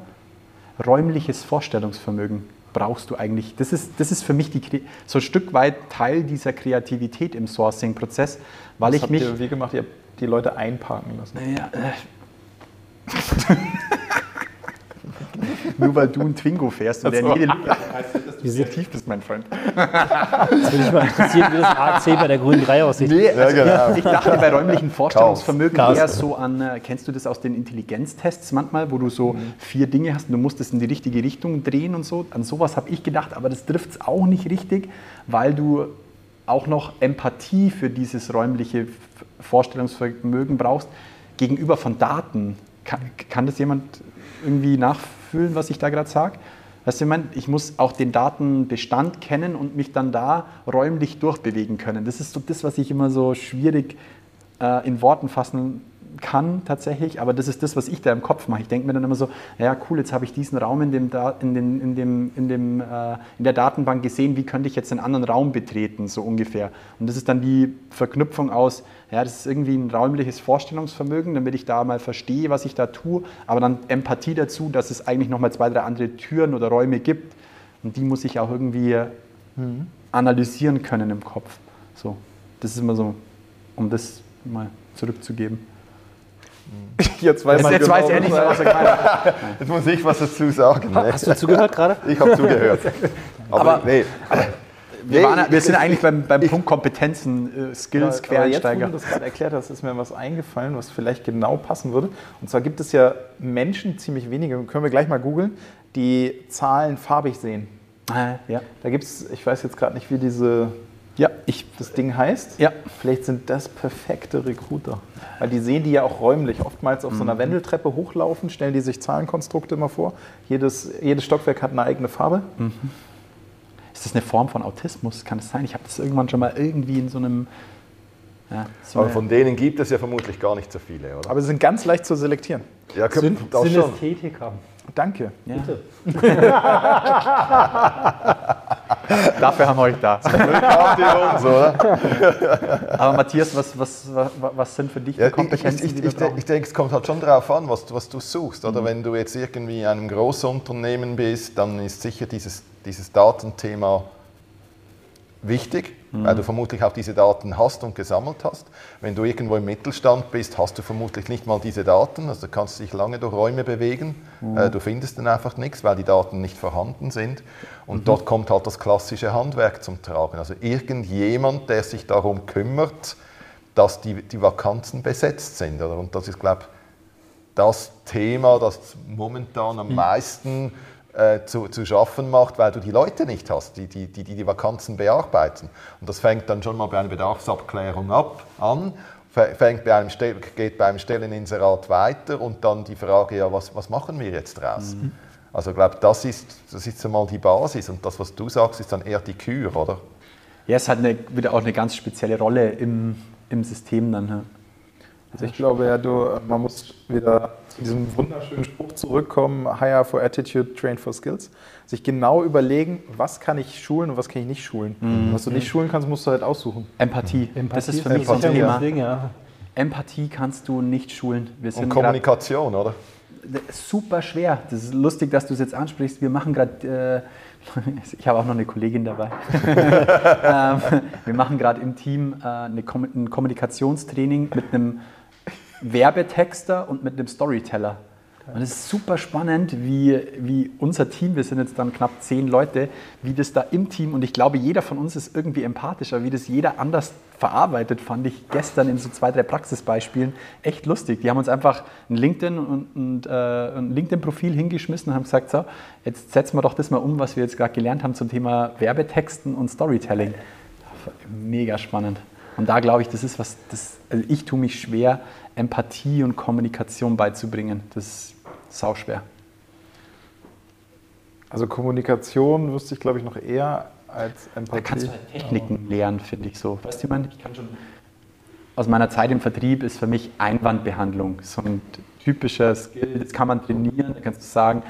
Räumliches Vorstellungsvermögen brauchst du eigentlich. Das ist, das ist für mich die, so ein Stück weit Teil dieser Kreativität im Sourcing-Prozess, weil was ich mich... ihr wie gemacht? Ihr habt die Leute einparken lassen. Ja, äh. [LAUGHS] Nur weil du ein Twingo fährst und der jede Lücke reißt, dass [LAUGHS] du sehr tief bist, mein Freund. Das würde mich mal interessieren, wie das AC bei der grünen 3 aussieht. Nee, also genau. ich dachte bei räumlichen Vorstellungsvermögen Chaos. eher so an, äh, kennst du das aus den Intelligenztests manchmal, wo du so vier Dinge hast und du musst es in die richtige Richtung drehen und so. An sowas habe ich gedacht, aber das trifft es auch nicht richtig, weil du auch noch Empathie für dieses räumliche Vorstellungsvermögen brauchst gegenüber von Daten. Kann, kann das jemand irgendwie nachfühlen, was ich da gerade sage? Weißt du, ich, meine, ich muss auch den Datenbestand kennen und mich dann da räumlich durchbewegen können. Das ist so das, was ich immer so schwierig äh, in Worten fassen kann tatsächlich, aber das ist das, was ich da im Kopf mache. Ich denke mir dann immer so, ja cool, jetzt habe ich diesen Raum in, dem in, den, in, dem, in, dem, äh, in der Datenbank gesehen, wie könnte ich jetzt einen anderen Raum betreten, so ungefähr. Und das ist dann die Verknüpfung aus, ja, das ist irgendwie ein räumliches Vorstellungsvermögen, damit ich da mal verstehe, was ich da tue, aber dann Empathie dazu, dass es eigentlich nochmal zwei, drei andere Türen oder Räume gibt und die muss ich auch irgendwie analysieren können im Kopf. So, das ist immer so, um das mal zurückzugeben. [LAUGHS] Jetzt weiß, man jetzt genau, weiß er nicht, was er [LAUGHS] hat. Jetzt muss ich was dazu sagen. Ne? Hast du zugehört gerade? Ich habe zugehört. [LAUGHS] Aber, Aber- nee. Wir, Nee, waren, wir ich- sind ich- eigentlich beim, beim Punkt Kompetenzen, äh, Skills, Aber Quereinsteiger. Jetzt, wo du das gerade erklärt hast, ist mir was eingefallen, was vielleicht genau passen würde. Und zwar gibt es ja Menschen, ziemlich wenige, können wir gleich mal googeln, die Zahlen farbig sehen. Ah, ja. Da gibt es, ich weiß jetzt gerade nicht, wie diese, ja, ich. das Ding heißt. Ja. Vielleicht sind das perfekte Recruiter. Weil die sehen die ja auch räumlich. Oftmals auf so einer Wendeltreppe hochlaufen, stellen die sich Zahlenkonstrukte immer vor. Jedes, jedes Stockwerk hat eine eigene Farbe. Ist das eine Form von Autismus? Kann das sein? Ich habe das irgendwann schon mal irgendwie in so einem. Ja, so Aber von denen gibt es ja vermutlich gar nicht so viele, oder? Aber sie sind ganz leicht zu selektieren. ja, Syn das schon. Synästhetiker. Danke. ja. Bitte. [LAUGHS] [LAUGHS] [LAUGHS] Dafür haben wir euch da. Uns, oder? [LAUGHS] Aber Matthias, was, was, was, sind für dich die Ja, ich, ich, Kompetenzen, ich, ich, brauchen? ich denke, es kommt halt schon darauf an, was, du- was du suchst. Oder wenn du jetzt irgendwie in einem Großunternehmen bist, dann ist sicher dieses, dieses Datenthema wichtig, weil du vermutlich auch diese Daten hast und gesammelt hast. Wenn du irgendwo im Mittelstand bist, hast du vermutlich nicht mal diese Daten. Also du kannst dich lange durch Räume bewegen. Äh, Du findest dann einfach nichts, weil die Daten nicht vorhanden sind. Und dort kommt halt das klassische Handwerk zum Tragen. Also irgendjemand, der sich darum kümmert, dass die, die Vakanzen besetzt sind. Oder? Und das ist, glaube ich, das Thema, das momentan am meisten äh, zu, zu schaffen macht, weil du die Leute nicht hast, die die, die, die die Vakanzen bearbeiten. Und das fängt dann schon mal bei einer Bedarfsabklärung ab, an, fä- fängt bei einem geht beim Stelleninserat weiter und dann die Frage, ja, was, was machen wir jetzt draus? Also ich glaube, das ist, das ist einmal die Basis und das, was du sagst, ist dann eher die Kür, oder? Ja, es hat eine, wieder auch eine ganz spezielle Rolle im, im System dann. Ja. Also ich glaube ja, du, man muss wieder diesem wunderschönen Spruch zurückkommen, hire for attitude, train for skills. Sich genau überlegen, was kann ich schulen und was kann ich nicht schulen. Mhm. Was du nicht schulen kannst, musst du halt aussuchen. Empathie. Das ist für mich so ein Thema. das Ding, ja. Empathie kannst du nicht schulen. Wir sind Und Kommunikation, oder? super schwer. Das ist lustig, dass du es jetzt ansprichst. Wir machen gerade, äh, [LAUGHS] ich habe auch noch eine Kollegin dabei. [LAUGHS] ähm, wir machen gerade im Team äh, eine Kom ein Kommunikationstraining mit einem Werbetexter und mit einem Storyteller. Und es ist super spannend, wie, wie unser Team, wir sind jetzt dann knapp zehn Leute, wie das da im Team, und ich glaube, jeder von uns ist irgendwie empathischer, wie das jeder anders verarbeitet, fand ich gestern in so zwei, drei Praxisbeispielen echt lustig. Die haben uns einfach ein LinkedIn und, und äh, ein LinkedIn-Profil hingeschmissen und haben gesagt, so, jetzt setzen wir doch das mal um, was wir jetzt gerade gelernt haben zum Thema Werbetexten und Storytelling. Mega spannend. Und da glaube ich, das ist was, das, also ich tue mich schwer, Empathie und Kommunikation beizubringen. Das ist sauschwer. Also Kommunikation wüsste ich, glaube ich, noch eher als Empathie. Da kannst du halt Techniken lernen, finde ich so. Weißt du, ich meine, ich kann schon. Aus meiner Zeit im Vertrieb ist für mich Einwandbehandlung so ein typischer Skill. Das kann man trainieren. Da kannst du sagen,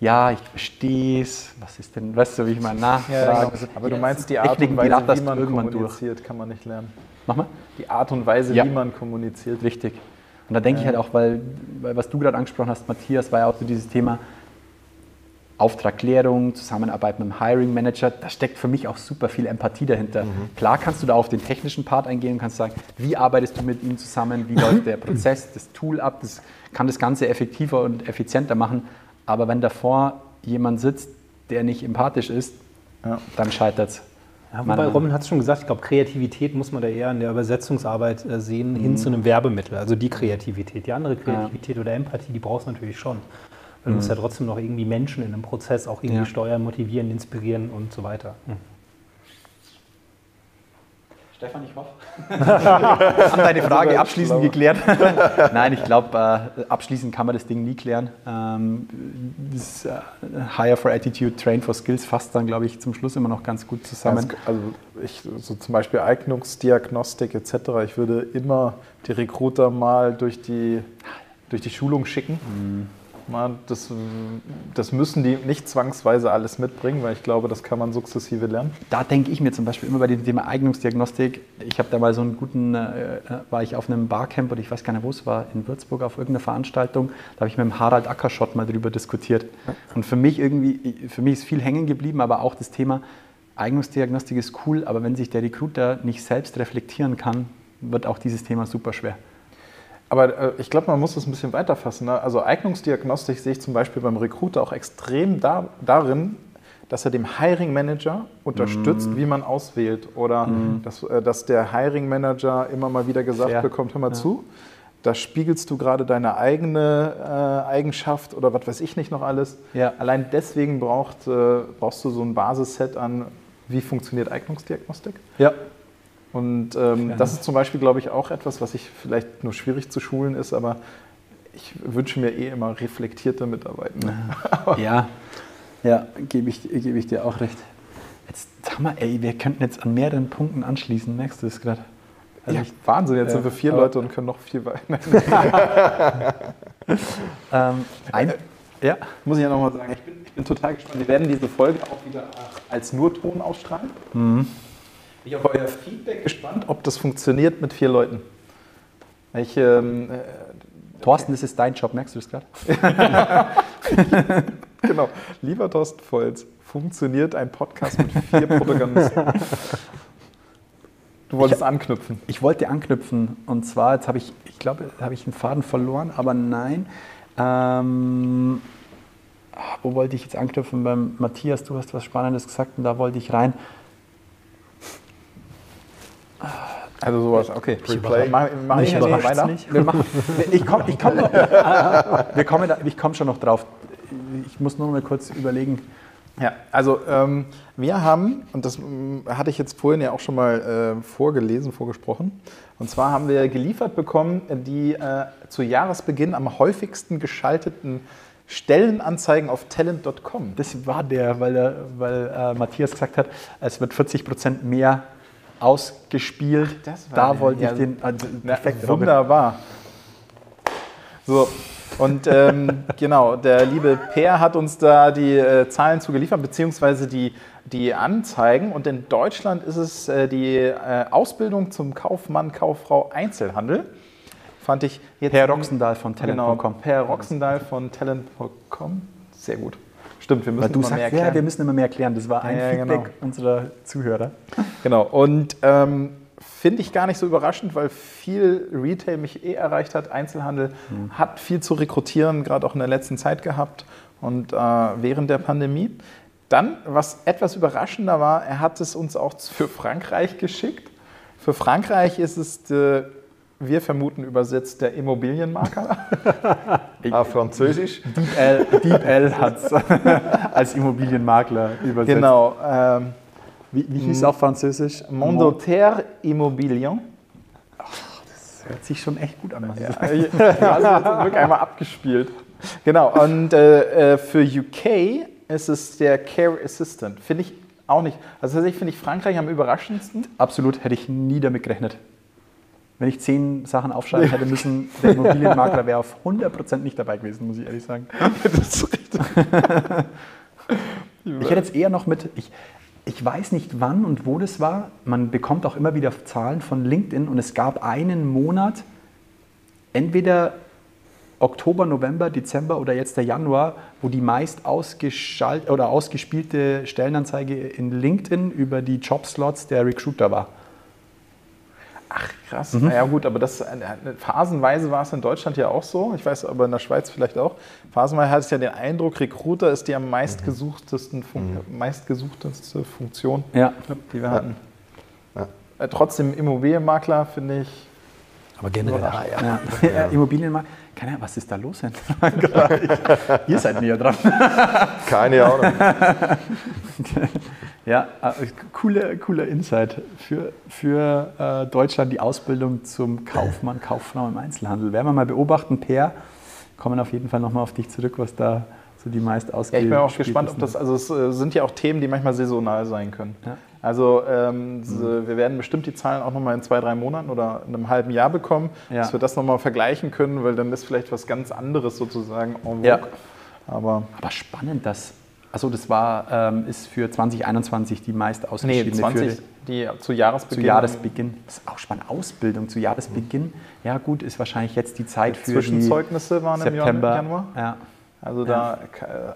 ja, ich verstehe es. Was ist denn, weißt du, wie ich mal nachfrage? Ja, genau. Aber du ja, meinst, die Art Techniken, und Weise, wie man irgendwann durch. kommuniziert, kann man nicht lernen. Nochmal? Die Art und Weise, Ja. wie man kommuniziert. Richtig. Und da denke ich halt auch, weil, weil was du gerade angesprochen hast, Matthias, war ja auch so dieses Thema Auftragklärung, Zusammenarbeit mit dem Hiring Manager, da steckt für mich auch super viel Empathie dahinter. Klar kannst du da auf den technischen Part eingehen und kannst sagen, wie arbeitest du mit ihm zusammen, wie läuft der [LAUGHS] Prozess, das Tool ab, das kann das Ganze effektiver und effizienter machen. Aber wenn davor jemand sitzt, der nicht empathisch ist, dann scheitert es. Ja, wobei Robin hat es schon gesagt, ich glaube, Kreativität muss man da eher in der Übersetzungsarbeit äh, sehen, hin zu einem Werbemittel. Also die Kreativität. Die andere Kreativität oder Empathie, die brauchst du natürlich schon. Weil du musst ja trotzdem noch irgendwie Menschen in einem Prozess auch irgendwie Ja. steuern, motivieren, inspirieren und so weiter. Stefan, ich hoffe. [LAUGHS] Haben deine Frage abschließend geklärt? [LAUGHS] Nein, ich glaube, äh, abschließend kann man das Ding nie klären. Ähm, das äh, Hire for Attitude, Train for Skills fasst dann, glaube ich, zum Schluss immer noch ganz gut zusammen. Also ich, so zum Beispiel Eignungsdiagnostik etc. Ich würde immer die Recruiter mal durch die, durch die Schulung schicken. Das, das müssen die nicht zwangsweise alles mitbringen, weil ich glaube, das kann man sukzessive lernen. da denke ich mir zum Beispiel immer bei dem Thema Eignungsdiagnostik, ich habe da mal so einen guten, äh, äh, war ich auf einem Barcamp oder ich weiß gar nicht, wo es war, in Würzburg auf irgendeiner Veranstaltung, da habe ich mit dem Harald Ackerschott mal drüber diskutiert. Und für mich irgendwie, für mich ist viel hängen geblieben, aber auch das Thema Eignungsdiagnostik ist cool, aber wenn sich der Recruiter nicht selbst reflektieren kann, wird auch dieses Thema super schwer. Aber äh, ich glaube, man muss das ein bisschen weiterfassen. Ne? Also Eignungsdiagnostik sehe ich zum Beispiel beim Recruiter auch extrem da, darin, dass er dem Hiring Manager unterstützt, wie man auswählt. Oder dass, äh, dass der Hiring Manager immer mal wieder gesagt Fair. bekommt, hör mal Ja. zu, da spiegelst du gerade deine eigene äh, Eigenschaft oder was weiß ich nicht noch alles. Ja. Allein deswegen braucht, äh, brauchst du so ein Basisset an, wie funktioniert Eignungsdiagnostik. Ja. Und ähm, das ist zum Beispiel, glaube ich, auch etwas, was ich vielleicht nur schwierig zu schulen ist, aber ich wünsche mir eh immer reflektierte Mitarbeitende. Ja, [LAUGHS] ja gebe ich, gebe ich dir auch recht. Jetzt haben wir, ey, wir könnten jetzt an mehreren Punkten anschließen, merkst du das gerade? Also ja, ich- Wahnsinn, jetzt Ja, sind wir vier Leute und können noch viel weiter. [LAUGHS] Ähm, ein, ja. Muss ich ja nochmal sagen, ich bin, ich bin total gespannt. Wir werden diese Folge auch wieder als nur Ton ausstrahlen. Ich habe euer Feedback gespannt, ob das funktioniert mit vier Leuten. Ich, ähm, äh, Thorsten, das ist dein Job, merkst du das gerade? [LAUGHS] genau, lieber Thorsten Volz, funktioniert ein Podcast mit vier Protagonisten? Du wolltest anknüpfen. Ich wollte anknüpfen und zwar, jetzt habe ich, ich glaube, habe ich einen Faden verloren, aber nein. Ähm, wo wollte ich jetzt anknüpfen? Beim Matthias, du hast was Spannendes gesagt und da wollte ich rein. Also sowas, okay. Replay. Mach, mach ich jetzt mal weiter. Wir machen, ich komme ich komm, [LAUGHS] wir kommen da- ich komm schon noch drauf. Ich muss nur mal kurz überlegen. Ja, also ähm, wir haben, und das ähm, hatte ich jetzt vorhin ja auch schon mal äh, vorgelesen, vorgesprochen, und zwar haben wir geliefert bekommen die äh, zu Jahresbeginn am häufigsten geschalteten Stellenanzeigen auf talent.com. Das war der, weil, weil äh, Matthias gesagt hat, es wird 40 Prozent mehr ausgespielt. war da der. wollte Ja, ich den. Also, perfekt, wunderbar. So, Und ähm, [LAUGHS] genau, der liebe Per hat uns da die äh, Zahlen zugeliefert, beziehungsweise die, die Anzeigen. Und in Deutschland ist es äh, die äh, Ausbildung zum Kaufmann, Kauffrau Einzelhandel. Fand ich jetzt. Per Roxendal von Genau, Talent.com. Per Roxendal von Talent.com. Sehr gut. Stimmt, wir müssen Weil du immer mehr sagst, ja, erklären. wir müssen immer mehr erklären. Das war ein Ja, ja, Feedback genau. unserer Zuhörer. [LAUGHS] Genau, und ähm, finde ich gar nicht so überraschend, weil viel Retail mich eh erreicht hat. Einzelhandel hat viel zu rekrutieren, gerade auch in der letzten Zeit gehabt und äh, während der Pandemie. Dann, was etwas überraschender war, er hat es uns auch für Frankreich geschickt. Für Frankreich ist es, äh, wir vermuten übersetzt, der Immobilienmakler. [LAUGHS] Auf Französisch. Deep L, Deep L hat es [LAUGHS] als Immobilienmakler übersetzt. genau. Ähm, Wie, wie hieß es auf Französisch? Mandataire Immobilien. Das hört sich schon echt gut an. Ja, ja, also jetzt wirklich einmal abgespielt. Genau, und äh, äh, für UK ist es der Care Assistant. Finde ich auch nicht. Also tatsächlich finde ich Frankreich am überraschendsten. Absolut, hätte ich nie damit gerechnet. Wenn ich zehn Sachen aufschreiben hätte müssen, der Immobilienmakler wäre auf 100% nicht dabei gewesen, muss ich ehrlich sagen. [LAUGHS] Das ist richtig. Ich hätte jetzt eher noch mit, ich, ich weiß nicht wann und wo das war, man bekommt auch immer wieder Zahlen von LinkedIn und es gab einen Monat, entweder Oktober, November, Dezember oder jetzt der Januar, wo die meist ausgeschalt oder ausgespielte Stellenanzeige in LinkedIn über die Jobslots der Recruiter war. Ach, krass. Ja gut, aber das, äh, phasenweise war es in Deutschland ja auch so. Ich weiß aber in der Schweiz vielleicht auch. Phasenweise hatte ich ja den Eindruck, Recruiter ist die am meistgesuchtesten Fun meistgesuchteste Funktion, Ja. die wir hatten. Ja. Äh, Trotzdem Immobilienmakler finde ich Aber generell. Ja. Ja. [LAUGHS] [LAUGHS] Immobilienmarkt. Keine Ahnung, was ist da los [LAUGHS] in Frankreich? Ihr seid näher dran. Keine Ahnung. Ja, äh, cooler, cooler Insight für, für äh, Deutschland, die Ausbildung zum Kaufmann, [LAUGHS] Kauffrau im Einzelhandel. Werden wir mal beobachten, Per, kommen auf jeden Fall nochmal auf dich zurück, was da so die meist Ja, ausgespielten ich bin auch gespannt, ob das, also es äh, sind ja auch Themen, die manchmal saisonal sein können. Ja. Also ähm, so, wir werden bestimmt die Zahlen auch nochmal in zwei, drei Monaten oder in einem halben Jahr bekommen, Ja. dass wir das nochmal vergleichen können, weil dann ist vielleicht was ganz anderes sozusagen en vogue. Ja. Aber Aber spannend, dass, also das war, ähm, ist für 2021 die meist nee, ausgeschriebene 20, für die zu Jahresbeginn. zu Jahresbeginn. Das ist auch spannend, Ausbildung zu Jahresbeginn. Ja gut, ist wahrscheinlich jetzt die Zeit für Zwischenzeugnisse waren die im September. Januar. Ja. Also da,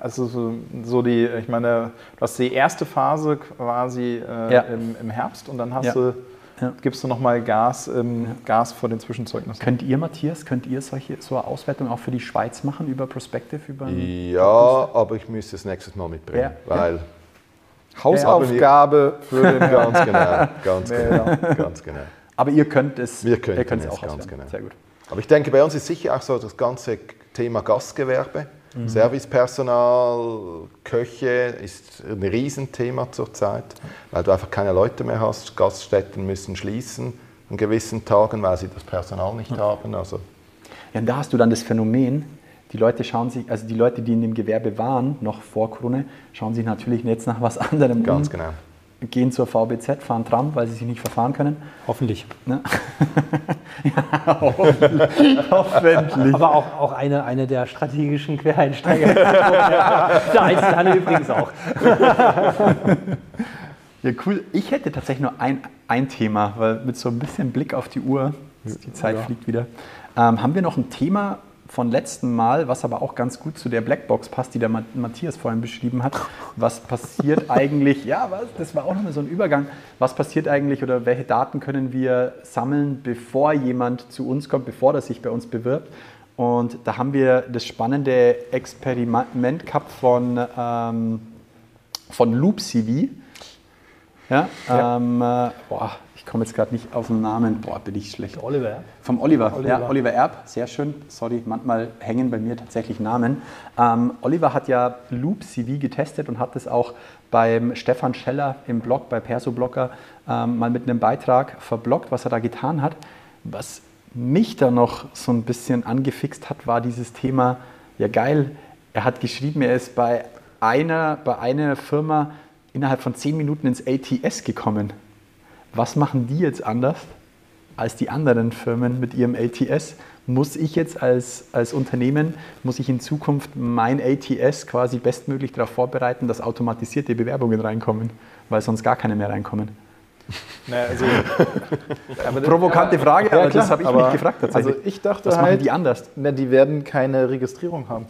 also so, so die, ich meine, du hast die erste Phase quasi äh, Ja. im, im Herbst und dann hast Ja. du, Ja. gibst du nochmal Gas, ähm, Gas vor den Zwischenzeugnissen. Könnt ihr, Matthias, könnt ihr solche, so eine Auswertung auch für die Schweiz machen über Prospective? Über Ja, aber ich müsste es nächstes Mal mitbringen, Ja. weil Hausaufgabe für den [LAUGHS] ganz genau, ganz Ja, genau, ganz genau. Aber ihr könnt es, Wir könnten ihr könnt es es, auch ganz auswerten. genau. Sehr gut. Aber ich denke, bei uns ist sicher auch so das ganze Thema Gastgewerbe, Mhm. Servicepersonal, Köche ist ein Riesenthema zurzeit, weil du einfach keine Leute mehr hast. Gaststätten müssen schließen an gewissen Tagen, weil sie das Personal nicht haben. Also Ja, und da hast du dann das Phänomen, die Leute schauen sich, also die Leute, die in dem Gewerbe waren, noch vor Corona, schauen sich natürlich jetzt nach was [LAUGHS] anderem ganz um, genau. Gehen zur VBZ, fahren Tram, weil sie sich nicht verfahren können. Hoffentlich. Ne? [LAUGHS] ja, hoffentlich. hoffentlich. Aber auch, auch eine, eine der strategischen Quereinsteiger. [LAUGHS] der Einzelhandel übrigens auch. Ja, cool. Ich hätte tatsächlich nur ein, ein Thema, weil mit so ein bisschen Blick auf die Uhr, die Zeit fliegt wieder, ähm, haben wir noch ein Thema von letzten Mal, was aber auch ganz gut zu der Blackbox passt, die der Ma- Matthias vorhin beschrieben hat. Was passiert [LAUGHS] eigentlich, ja, was, das war auch nochmal so ein Übergang, was passiert eigentlich oder welche Daten können wir sammeln, bevor jemand zu uns kommt, bevor er sich bei uns bewirbt. Und da haben wir das spannende Experiment gehabt von, ähm, von Loop CV. Ja, Ähm, äh, boah, ich komme jetzt gerade nicht auf den Namen. Boah, bin ich schlecht. Oliver, ja? Vom Oliver. Oliver. Ja, Oliver Erb, sehr schön. Sorry, manchmal hängen bei mir tatsächlich Namen. Ähm, Oliver hat ja Loop CV getestet und hat es auch beim Stefan Scheller im Blog, bei Persoblogger, ähm, mal mit einem Beitrag verbloggt, was er da getan hat. Was mich da noch so ein bisschen angefixt hat, war dieses Thema, ja geil, er hat geschrieben, er ist bei einer, bei einer Firma innerhalb von zehn Minuten ins ATS gekommen. Was machen die jetzt anders? als die anderen Firmen mit ihrem ATS. Muss ich jetzt als, als Unternehmen, muss ich in Zukunft mein ATS quasi bestmöglich darauf vorbereiten, dass automatisierte Bewerbungen reinkommen, weil sonst gar keine mehr reinkommen? Naja, also, [LAUGHS] aber, Provokante Frage, aber das habe ich aber- mich gefragt tatsächlich. Also ich dachte Was machen halt, die anders? Na, die werden keine Registrierung haben.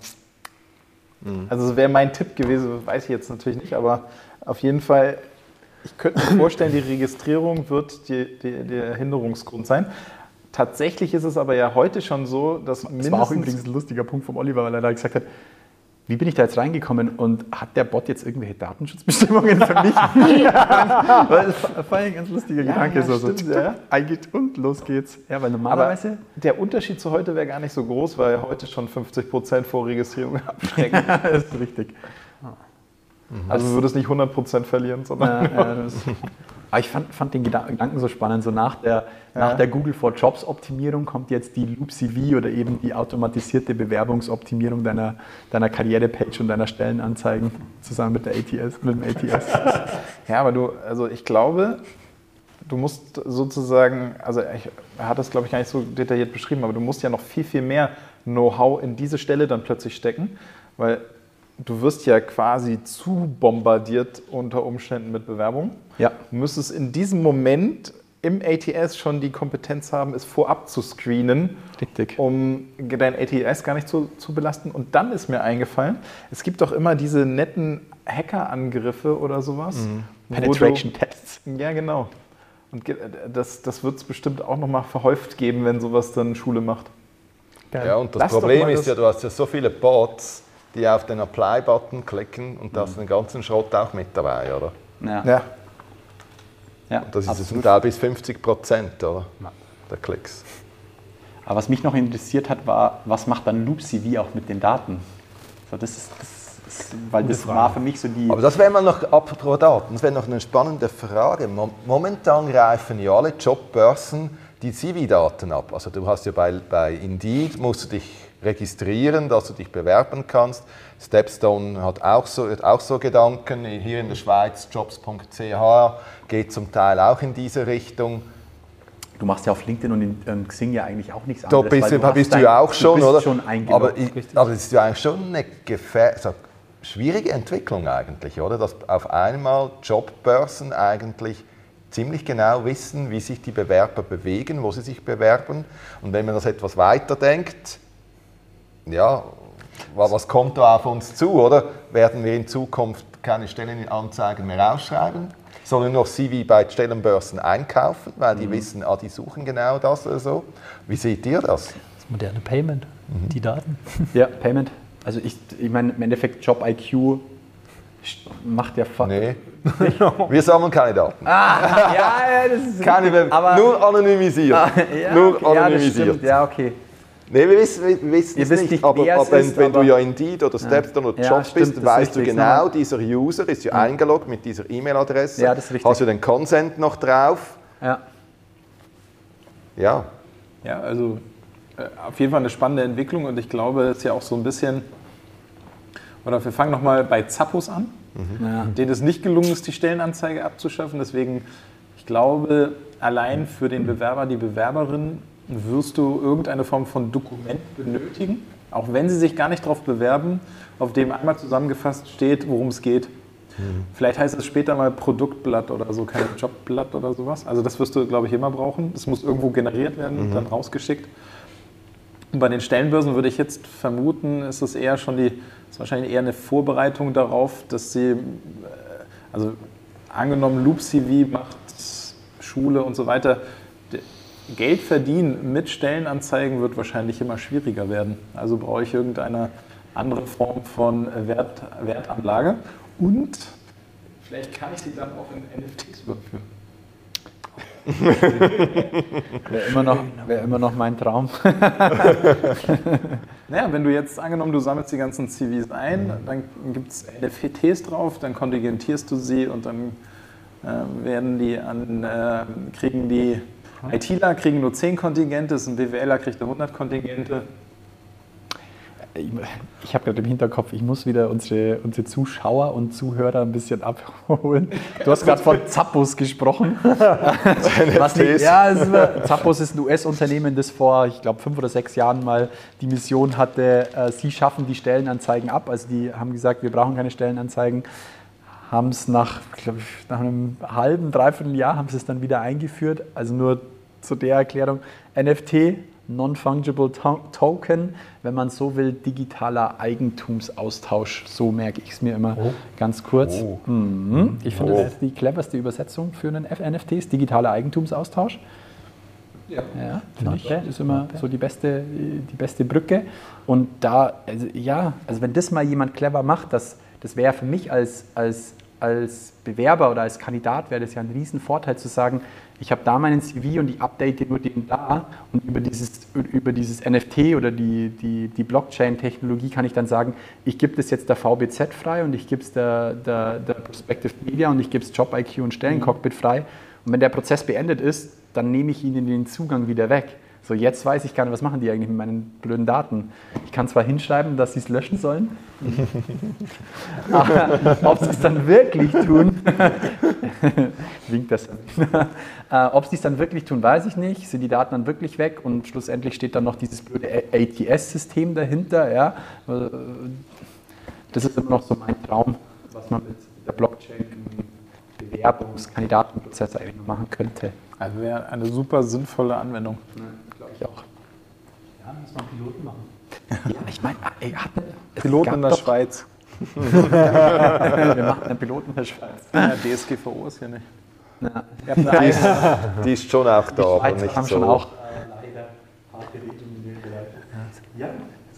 Also das wäre mein Tipp gewesen, weiß ich jetzt natürlich nicht, aber auf jeden Fall, ich könnte mir vorstellen, die Registrierung wird die, die, der Hinderungsgrund sein. Tatsächlich ist es aber ja heute schon so, dass Das mindestens... war auch übrigens ein lustiger Punkt vom Oliver, weil er da gesagt hat, wie bin ich da jetzt reingekommen und hat der Bot jetzt irgendwelche Datenschutzbestimmungen für mich? [LAUGHS] weil das war ein ganz lustiger Gedanke. ja, so, so stimmt, ja. [LAUGHS] eingeht und los geht's. Ja, weil aber normalerweise... der Unterschied zu heute wäre gar nicht so groß, weil heute schon 50% vor Registrierung [LAUGHS] abschrecken. das ist richtig. Also du würdest nicht 100% verlieren, sondern... Ja, ja, das, [LAUGHS] aber ich fand, fand den Geda- Gedanken so spannend. So nach der, nach der Google for Jobs Optimierung kommt jetzt die Loop CV oder eben die automatisierte Bewerbungsoptimierung deiner, deiner Karrierepage und deiner Stellenanzeigen zusammen mit der ATS, mit dem ATS. [LAUGHS] Ja, aber du, also ich glaube, du musst sozusagen, also ich, er hat das glaube ich gar nicht so detailliert beschrieben, aber du musst ja noch viel, viel mehr Know-how in diese Stelle dann plötzlich stecken, weil du wirst ja quasi zu bombardiert unter Umständen mit Bewerbungen. Ja. Du müsstest in diesem Moment im ATS schon die Kompetenz haben, es vorab zu screenen, Richtig. um dein ATS gar nicht zu, zu belasten. Und dann ist mir eingefallen, es gibt doch immer diese netten Hackerangriffe oder sowas. du- Penetration Tests. ja, genau. Und das, das wird es bestimmt auch nochmal verhäuft geben, wenn sowas dann Schule macht. Ja, und das Lass Problem ist ja, du hast ja so viele Bots, die auf den Apply-Button klicken und da hast du den ganzen Schrott auch mit dabei, oder? Ja. Ja. Ja, Das ist absolut. zum Teil bis 50 Prozent, oder? Der Klicks. Aber was mich noch interessiert hat, war, was macht dann Loop CV auch mit den Daten? So, das ist, das ist, weil das war für mich so die. Aber das wäre mal noch, apropos Daten, das wäre noch eine spannende Frage. Mo- Momentan greifen ja alle Jobbörsen die CV-Daten ab. Also du hast ja bei, bei Indeed, musst du dich registrieren, dass du dich bewerben kannst. Stepstone hat auch so, hat auch so Gedanken. Hier in der Schweiz, jobs.ch, geht zum Teil auch in diese Richtung. Du machst ja auf LinkedIn und in ähm, Xing ja eigentlich auch nichts Da anderes. bist, weil du, bist du dein- ja auch schon, bist oder? schon aber, ich, aber es ist ja eigentlich schon eine gefähr so, schwierige Entwicklung eigentlich, oder? Dass auf einmal Jobbörsen eigentlich ziemlich genau wissen, wie sich die Bewerber bewegen, wo sie sich bewerben. Und wenn man das etwas weiterdenkt, ja, wa- was kommt da auf uns zu, oder? Werden wir in Zukunft keine Stellenanzeigen mehr ausschreiben? Sollen noch CV bei Stellenbörsen einkaufen, weil die wissen, ah, die suchen genau das oder so? Wie seht ihr das? Das moderne Payment, die Daten. [LAUGHS] Ja, Payment. Also ich, ich meine, im Endeffekt Job IQ macht ja fa- Nee. [LAUGHS] [LAUGHS] Wir sammeln keine Daten. ja, ja, das ist Keine Be aber- nur anonymisiert. ja, nur okay, ja, das anonymisiert. stimmt. Ja, okay. Nee, wir wissen, wir wissen es nicht, nicht, aber, aber wenn, ist, wenn du aber- ja Indeed oder Stepstone oder Ja, Jobs stimmt, bist, weißt du genau, dieser User ist ja eingeloggt mit dieser E-Mail-Adresse. Ja, das ist richtig. Hast du den Consent noch drauf? Ja. Ja. Ja, also äh, auf jeden Fall eine spannende Entwicklung und ich glaube, es ist ja auch so ein bisschen, oder wir fangen nochmal bei Zappos an, Ja. denen es nicht gelungen ist, die Stellenanzeige abzuschaffen. Deswegen, ich glaube, allein für den Bewerber, die Bewerberin wirst du irgendeine Form von Dokument benötigen, auch wenn sie sich gar nicht darauf bewerben, auf dem einmal zusammengefasst steht, worum es geht. Vielleicht heißt es später mal Produktblatt oder so, kein Jobblatt oder sowas. Also das wirst du, glaube ich, immer brauchen. Das muss irgendwo generiert werden und dann rausgeschickt. Und bei den Stellenbörsen würde ich jetzt vermuten, ist es eher schon die, ist wahrscheinlich eher eine Vorbereitung darauf, dass sie, äh, also angenommen Loop CV macht Schule und so weiter, Geld verdienen mit Stellenanzeigen wird wahrscheinlich immer schwieriger werden. Also brauche ich irgendeine andere Form von Wert, Wertanlage und vielleicht kann ich die dann auch in NFTs überführen. [LAUGHS] Wäre immer, noch- wär immer noch mein Traum. [LAUGHS] Naja, wenn du jetzt angenommen, du sammelst die ganzen CVs ein, dann gibt es NFTs drauf, dann kontingentierst du sie und dann äh, werden die an, äh, kriegen die ITler kriegen nur 10 Kontingente, ein BWLer kriegt 100 Kontingente. ich, ich habe gerade im Hinterkopf, ich muss wieder unsere, unsere Zuschauer und Zuhörer ein bisschen abholen. Du hast gerade von Zappos gesprochen. Was nicht, ja, es war, Zappos ist ein US-Unternehmen, das vor, ich glaube, fünf oder sechs Jahren mal die Mission hatte, äh, sie schaffen die Stellenanzeigen ab. Also die haben gesagt, wir brauchen keine Stellenanzeigen. Haben es nach, glaube ich, nach einem halben, dreiviertel Jahr haben sie es dann wieder eingeführt. Also nur zu der Erklärung. NFT, Non-Fungible to Token, wenn man so will, digitaler Eigentumsaustausch. So merke ich es mir immer ganz kurz. Mhm. Ich finde, das ist die cleverste Übersetzung für einen NFTs, digitaler Eigentumsaustausch. Ja, finde ich. Das ist immer so die beste, die beste Brücke. Und da, also, ja, also wenn das mal jemand clever macht, das, das wäre für mich als, als, als Bewerber oder als Kandidat, wäre das ja ein Riesenvorteil zu sagen, ich habe da meinen CV und ich update nur den da und über dieses, über dieses NFT oder die, die, die Blockchain-Technologie kann ich dann sagen, ich gebe das jetzt der VBZ frei und ich gebe es der, der, der Prospective Media und ich gebe es JobIQ und Stellencockpit frei. Und wenn der Prozess beendet ist, dann nehme ich ihnen den Zugang wieder weg. So, jetzt weiß ich gar nicht, was machen die eigentlich mit meinen blöden Daten. Ich kann zwar hinschreiben, dass sie es löschen sollen, [LAUGHS] aber ob sie es dann wirklich tun, [LAUGHS] winkt das. ob sie es dann wirklich tun, weiß ich nicht. Sind die Daten dann wirklich weg und schlussendlich steht dann noch dieses blöde ATS-System dahinter. Ja? Äh, Das ist immer noch so mein Traum, was man mit der Blockchain im Bewerbungskandidatenprozess eigentlich noch machen könnte. Also wäre eine super sinnvolle Anwendung. Glaube ich auch. Ja, müssen wir einen Piloten machen. Ja, ich meine, ey, Piloten in der doch- Schweiz. Wir machen einen Piloten in der Schweiz. Ja, DSGVO ist hier nicht. Ja. Die ist schon auch da, aber Schweizer nicht haben so. schon auch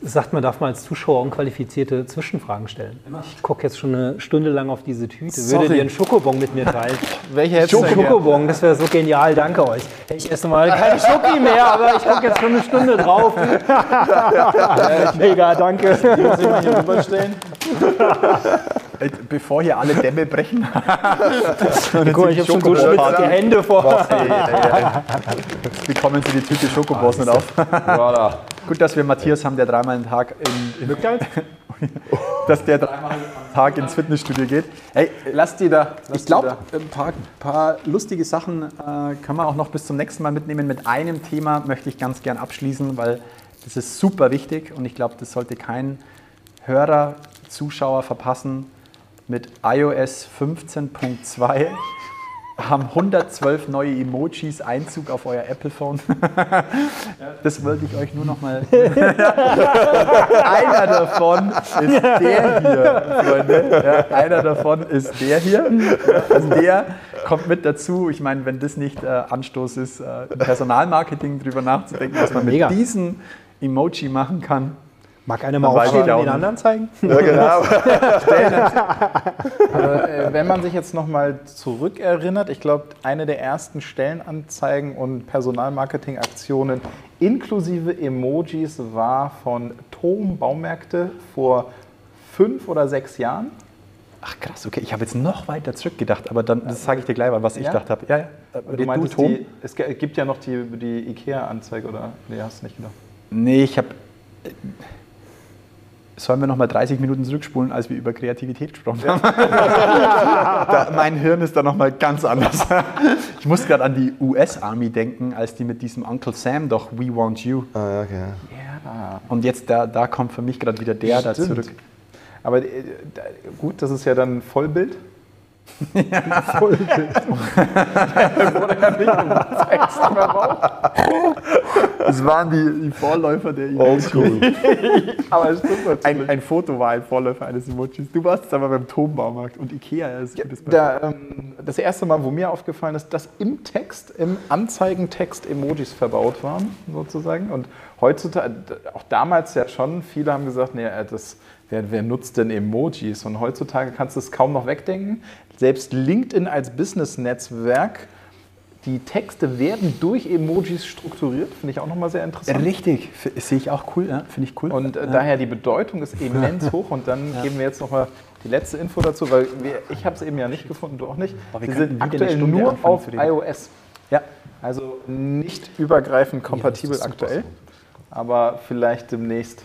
Sagt man, darf man als Zuschauer unqualifizierte Zwischenfragen stellen? Ich gucke jetzt schon eine Stunde lang auf diese Tüte. Sorry. Würdet ihr einen Schokobon mit mir teilen? [LAUGHS] Welche hättest gern? Schokobon, das wäre so genial, danke euch. Ich esse mal keine Schoki mehr, aber ich gucke jetzt schon eine Stunde drauf. [LAUGHS] Mega, danke. Muss ich mal hier rüberstellen? Bevor hier alle Dämme brechen. [LAUGHS] Guck mal, ich habe schon so schwitzige Hände vor. bekommen Sie die Tüte Schokobos nicht auf. Voilà. Gut, dass wir Matthias haben, der dreimal am Tag in, in [LAUGHS] dass der dreimal am Tag ins Fitnessstudio geht. Hey, Lass die da. Lass ich glaube, da. ein paar, paar lustige Sachen äh, können wir auch noch bis zum nächsten Mal mitnehmen. Mit einem Thema möchte ich ganz gern abschließen, weil das ist super wichtig und ich glaube, das sollte kein Hörer, Zuschauer verpassen. Mit iOS 15.2 haben 112 neue Emojis Einzug auf euer Apple-Phone. [LAUGHS] Das wollte ich euch nur noch mal. [LAUGHS] einer davon ist der hier, Freunde. Ja, einer davon ist der hier. Also der kommt mit dazu. Ich meine, wenn das nicht äh, Anstoß ist, äh, im Personalmarketing drüber nachzudenken, was man Mega. mit diesem Emoji machen kann. Mag einer mal aufstehen und den anderen zeigen? Ja, genau. [LAUGHS] Äh, wenn man sich jetzt nochmal zurückerinnert, ich glaube, eine der ersten Stellenanzeigen und Personalmarketingaktionen inklusive Emojis war von Tom Baumärkte vor fünf oder sechs Jahren. Ach krass, okay. Ich habe jetzt noch weiter zurückgedacht, aber dann das sage ich dir gleich mal, was ich Ja? gedacht habe. Ja, ja. Du meintest, die, es gibt ja noch die, die IKEA-Anzeige, oder? Nee, hast du nicht gedacht. Nee, ich habe. Sollen wir noch mal 30 Minuten zurückspulen, als wir über Kreativität gesprochen haben? [LAUGHS] da, mein Hirn ist da noch mal ganz anders. [LAUGHS] ich muss gerade an die US-Army denken, als die mit diesem Uncle Sam doch We Want You. Ah, ja, genau. Und jetzt da, da kommt für mich gerade wieder der da Stimmt. zurück. Aber äh, da- gut, das ist ja dann Vollbild. Das waren die, die Vorläufer der Oldschool. [LAUGHS] Aber es stimmt natürlich. Ein, ein Foto war ein Vorläufer eines Emojis. Du warst jetzt aber beim Turmbaumarkt und Ikea ist Beispiel. Da, ähm, das erste Mal, wo mir aufgefallen ist, dass im Text, im Anzeigentext Emojis verbaut waren, sozusagen. Und heutzutage, auch damals ja schon, viele haben gesagt, nee, äh, das, wer, wer nutzt denn Emojis? Und heutzutage kannst du es kaum noch wegdenken. Selbst LinkedIn als Business-Netzwerk, die Texte werden durch Emojis strukturiert, finde ich auch nochmal sehr interessant. Richtig, sehe ich auch cool, ja, finde ich cool. Und äh, ja. daher die Bedeutung ist immens [LAUGHS] hoch. Und dann geben wir jetzt nochmal die letzte Info dazu, weil wir, ich habe es eben ja nicht gefunden, du auch nicht. Aber könnten sind aktuell nur auf iOS. Ja. Also nicht übergreifend kompatibel aktuell. Aber vielleicht demnächst.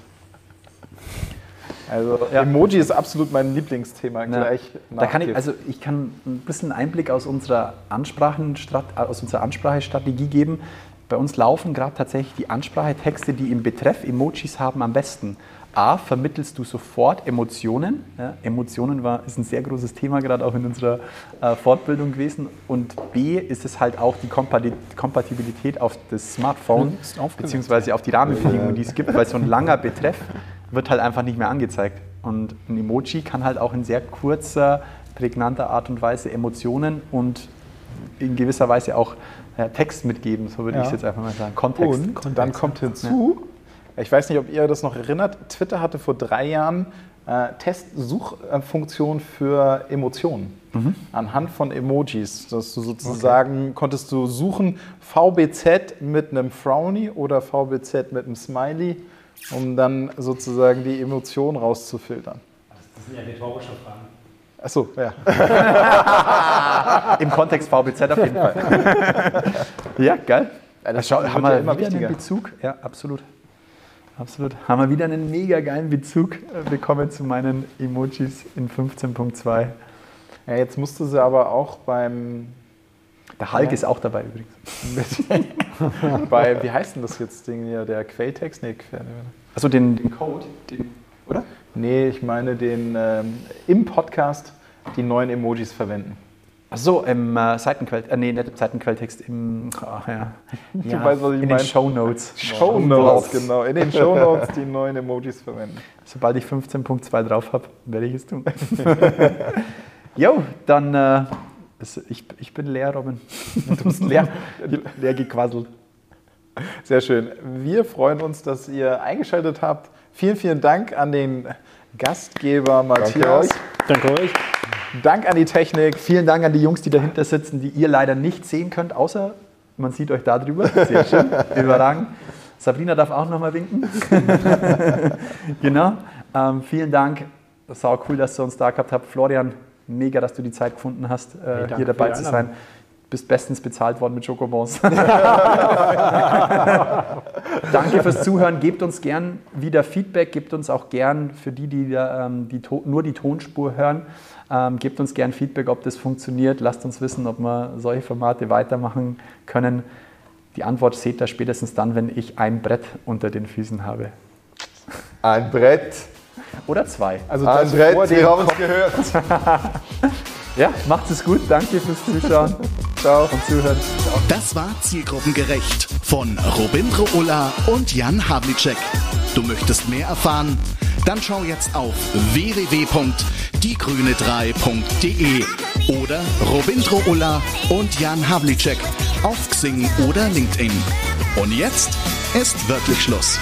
Also Ja. Emoji ist absolut mein Lieblingsthema Ja. gleich. Da kann ich, also ich kann ein bisschen Einblick aus unserer, aus unserer Ansprachestrategie geben. Bei uns laufen gerade tatsächlich die Ansprachetexte, die im Betreff Emojis haben, am besten. A, vermittelst du sofort Emotionen. Ja, Emotionen war, ist ein sehr großes Thema, gerade auch in unserer äh, Fortbildung gewesen. Und B, ist es halt auch die Kompati- Kompatibilität auf das Smartphone, aufgeweckt. beziehungsweise auf die Rahmenbedingungen, die es gibt, weil so ein langer Betreff wird halt einfach nicht mehr angezeigt. Und ein Emoji kann halt auch in sehr kurzer, prägnanter Art und Weise Emotionen und in gewisser Weise auch äh, Text mitgeben, so würde Ja. ich es jetzt einfach mal sagen. Kontext. Und dann kommt hinzu, ich weiß nicht, ob ihr das noch erinnert, Twitter hatte vor drei Jahren äh, Testsuchfunktion für Emotionen anhand von Emojis. Dass du sozusagen konntest du suchen VBZ mit einem Frowny oder VBZ mit einem Smiley, um dann sozusagen die Emotion rauszufiltern. Das sind ja rhetorische Fragen. Achso, ja. Im Kontext VBZ auf jeden Fall. [LAUGHS] ja, geil. das Schau, wird haben ja wir immer wieder wichtiger. einen Bezug? Ja, absolut. Absolut. Haben wir wieder einen mega geilen Bezug äh, bekommen zu meinen Emojis in 15.2. ja. Jetzt musste sie aber auch beim Der Hulk Ja. ist auch dabei übrigens. [LAUGHS] bei, wie heißt denn das jetzt Ding hier, der Quelltext? Nee, Quell, Also den, den Code, den, oder? nee ich meine den ähm, im Podcast die neuen Emojis verwenden. Ach so, im äh, Seitenquell, äh, nee, nicht im Seitenquelltext, im, ach, ja. [LAUGHS] Du weißt, was ich in meine. den Show Notes. Show Notes, genau. In den Show Notes die [LAUGHS] neuen Emojis verwenden. Sobald ich 15.2 drauf habe, werde ich es tun. Jo, dann, äh, es- ich, ich bin leer, Robin. [LAUGHS] Du bist leer, leer gequasselt. Sehr schön. Wir freuen uns, dass ihr eingeschaltet habt. Vielen, vielen Dank an den Gastgeber Matthias. euch. Danke euch. Dank an die Technik. Vielen Dank an die Jungs, die dahinter sitzen, die ihr leider nicht sehen könnt, außer man sieht euch da drüber. Sehr schön, [LAUGHS] überragend. Sabrina darf auch nochmal winken. [LAUGHS] genau. Ähm, vielen Dank. Sau cool, dass ihr uns da gehabt habt. Florian, mega, dass du die Zeit gefunden hast, äh, danke hier dabei zu sein. Einladung. Bist bestens bezahlt worden mit Schokobons. [LAUGHS] Danke fürs Zuhören. Gebt uns gern wieder Feedback. Gebt uns auch gern für die, die, ähm, die nur die Tonspur hören, ähm, gebt uns gern Feedback, ob das funktioniert. Lasst uns wissen, ob wir solche Formate weitermachen können. Die Antwort seht ihr spätestens dann, wenn ich ein Brett unter den Füßen habe. Ein Brett. Oder zwei. Also das Brett, vor wir dem haben es gehört. [LAUGHS] Ja, macht es gut. Danke fürs Zuschauen. Ciao und Zuhören. Das war Zielgruppengerecht von Robindro Ulla und Jan Havlicek. Du möchtest mehr erfahren? Dann schau jetzt auf www.diegrüne3.de oder Robindro Ulla und Jan Havlicek auf Xing oder LinkedIn. Und jetzt ist wirklich Schluss.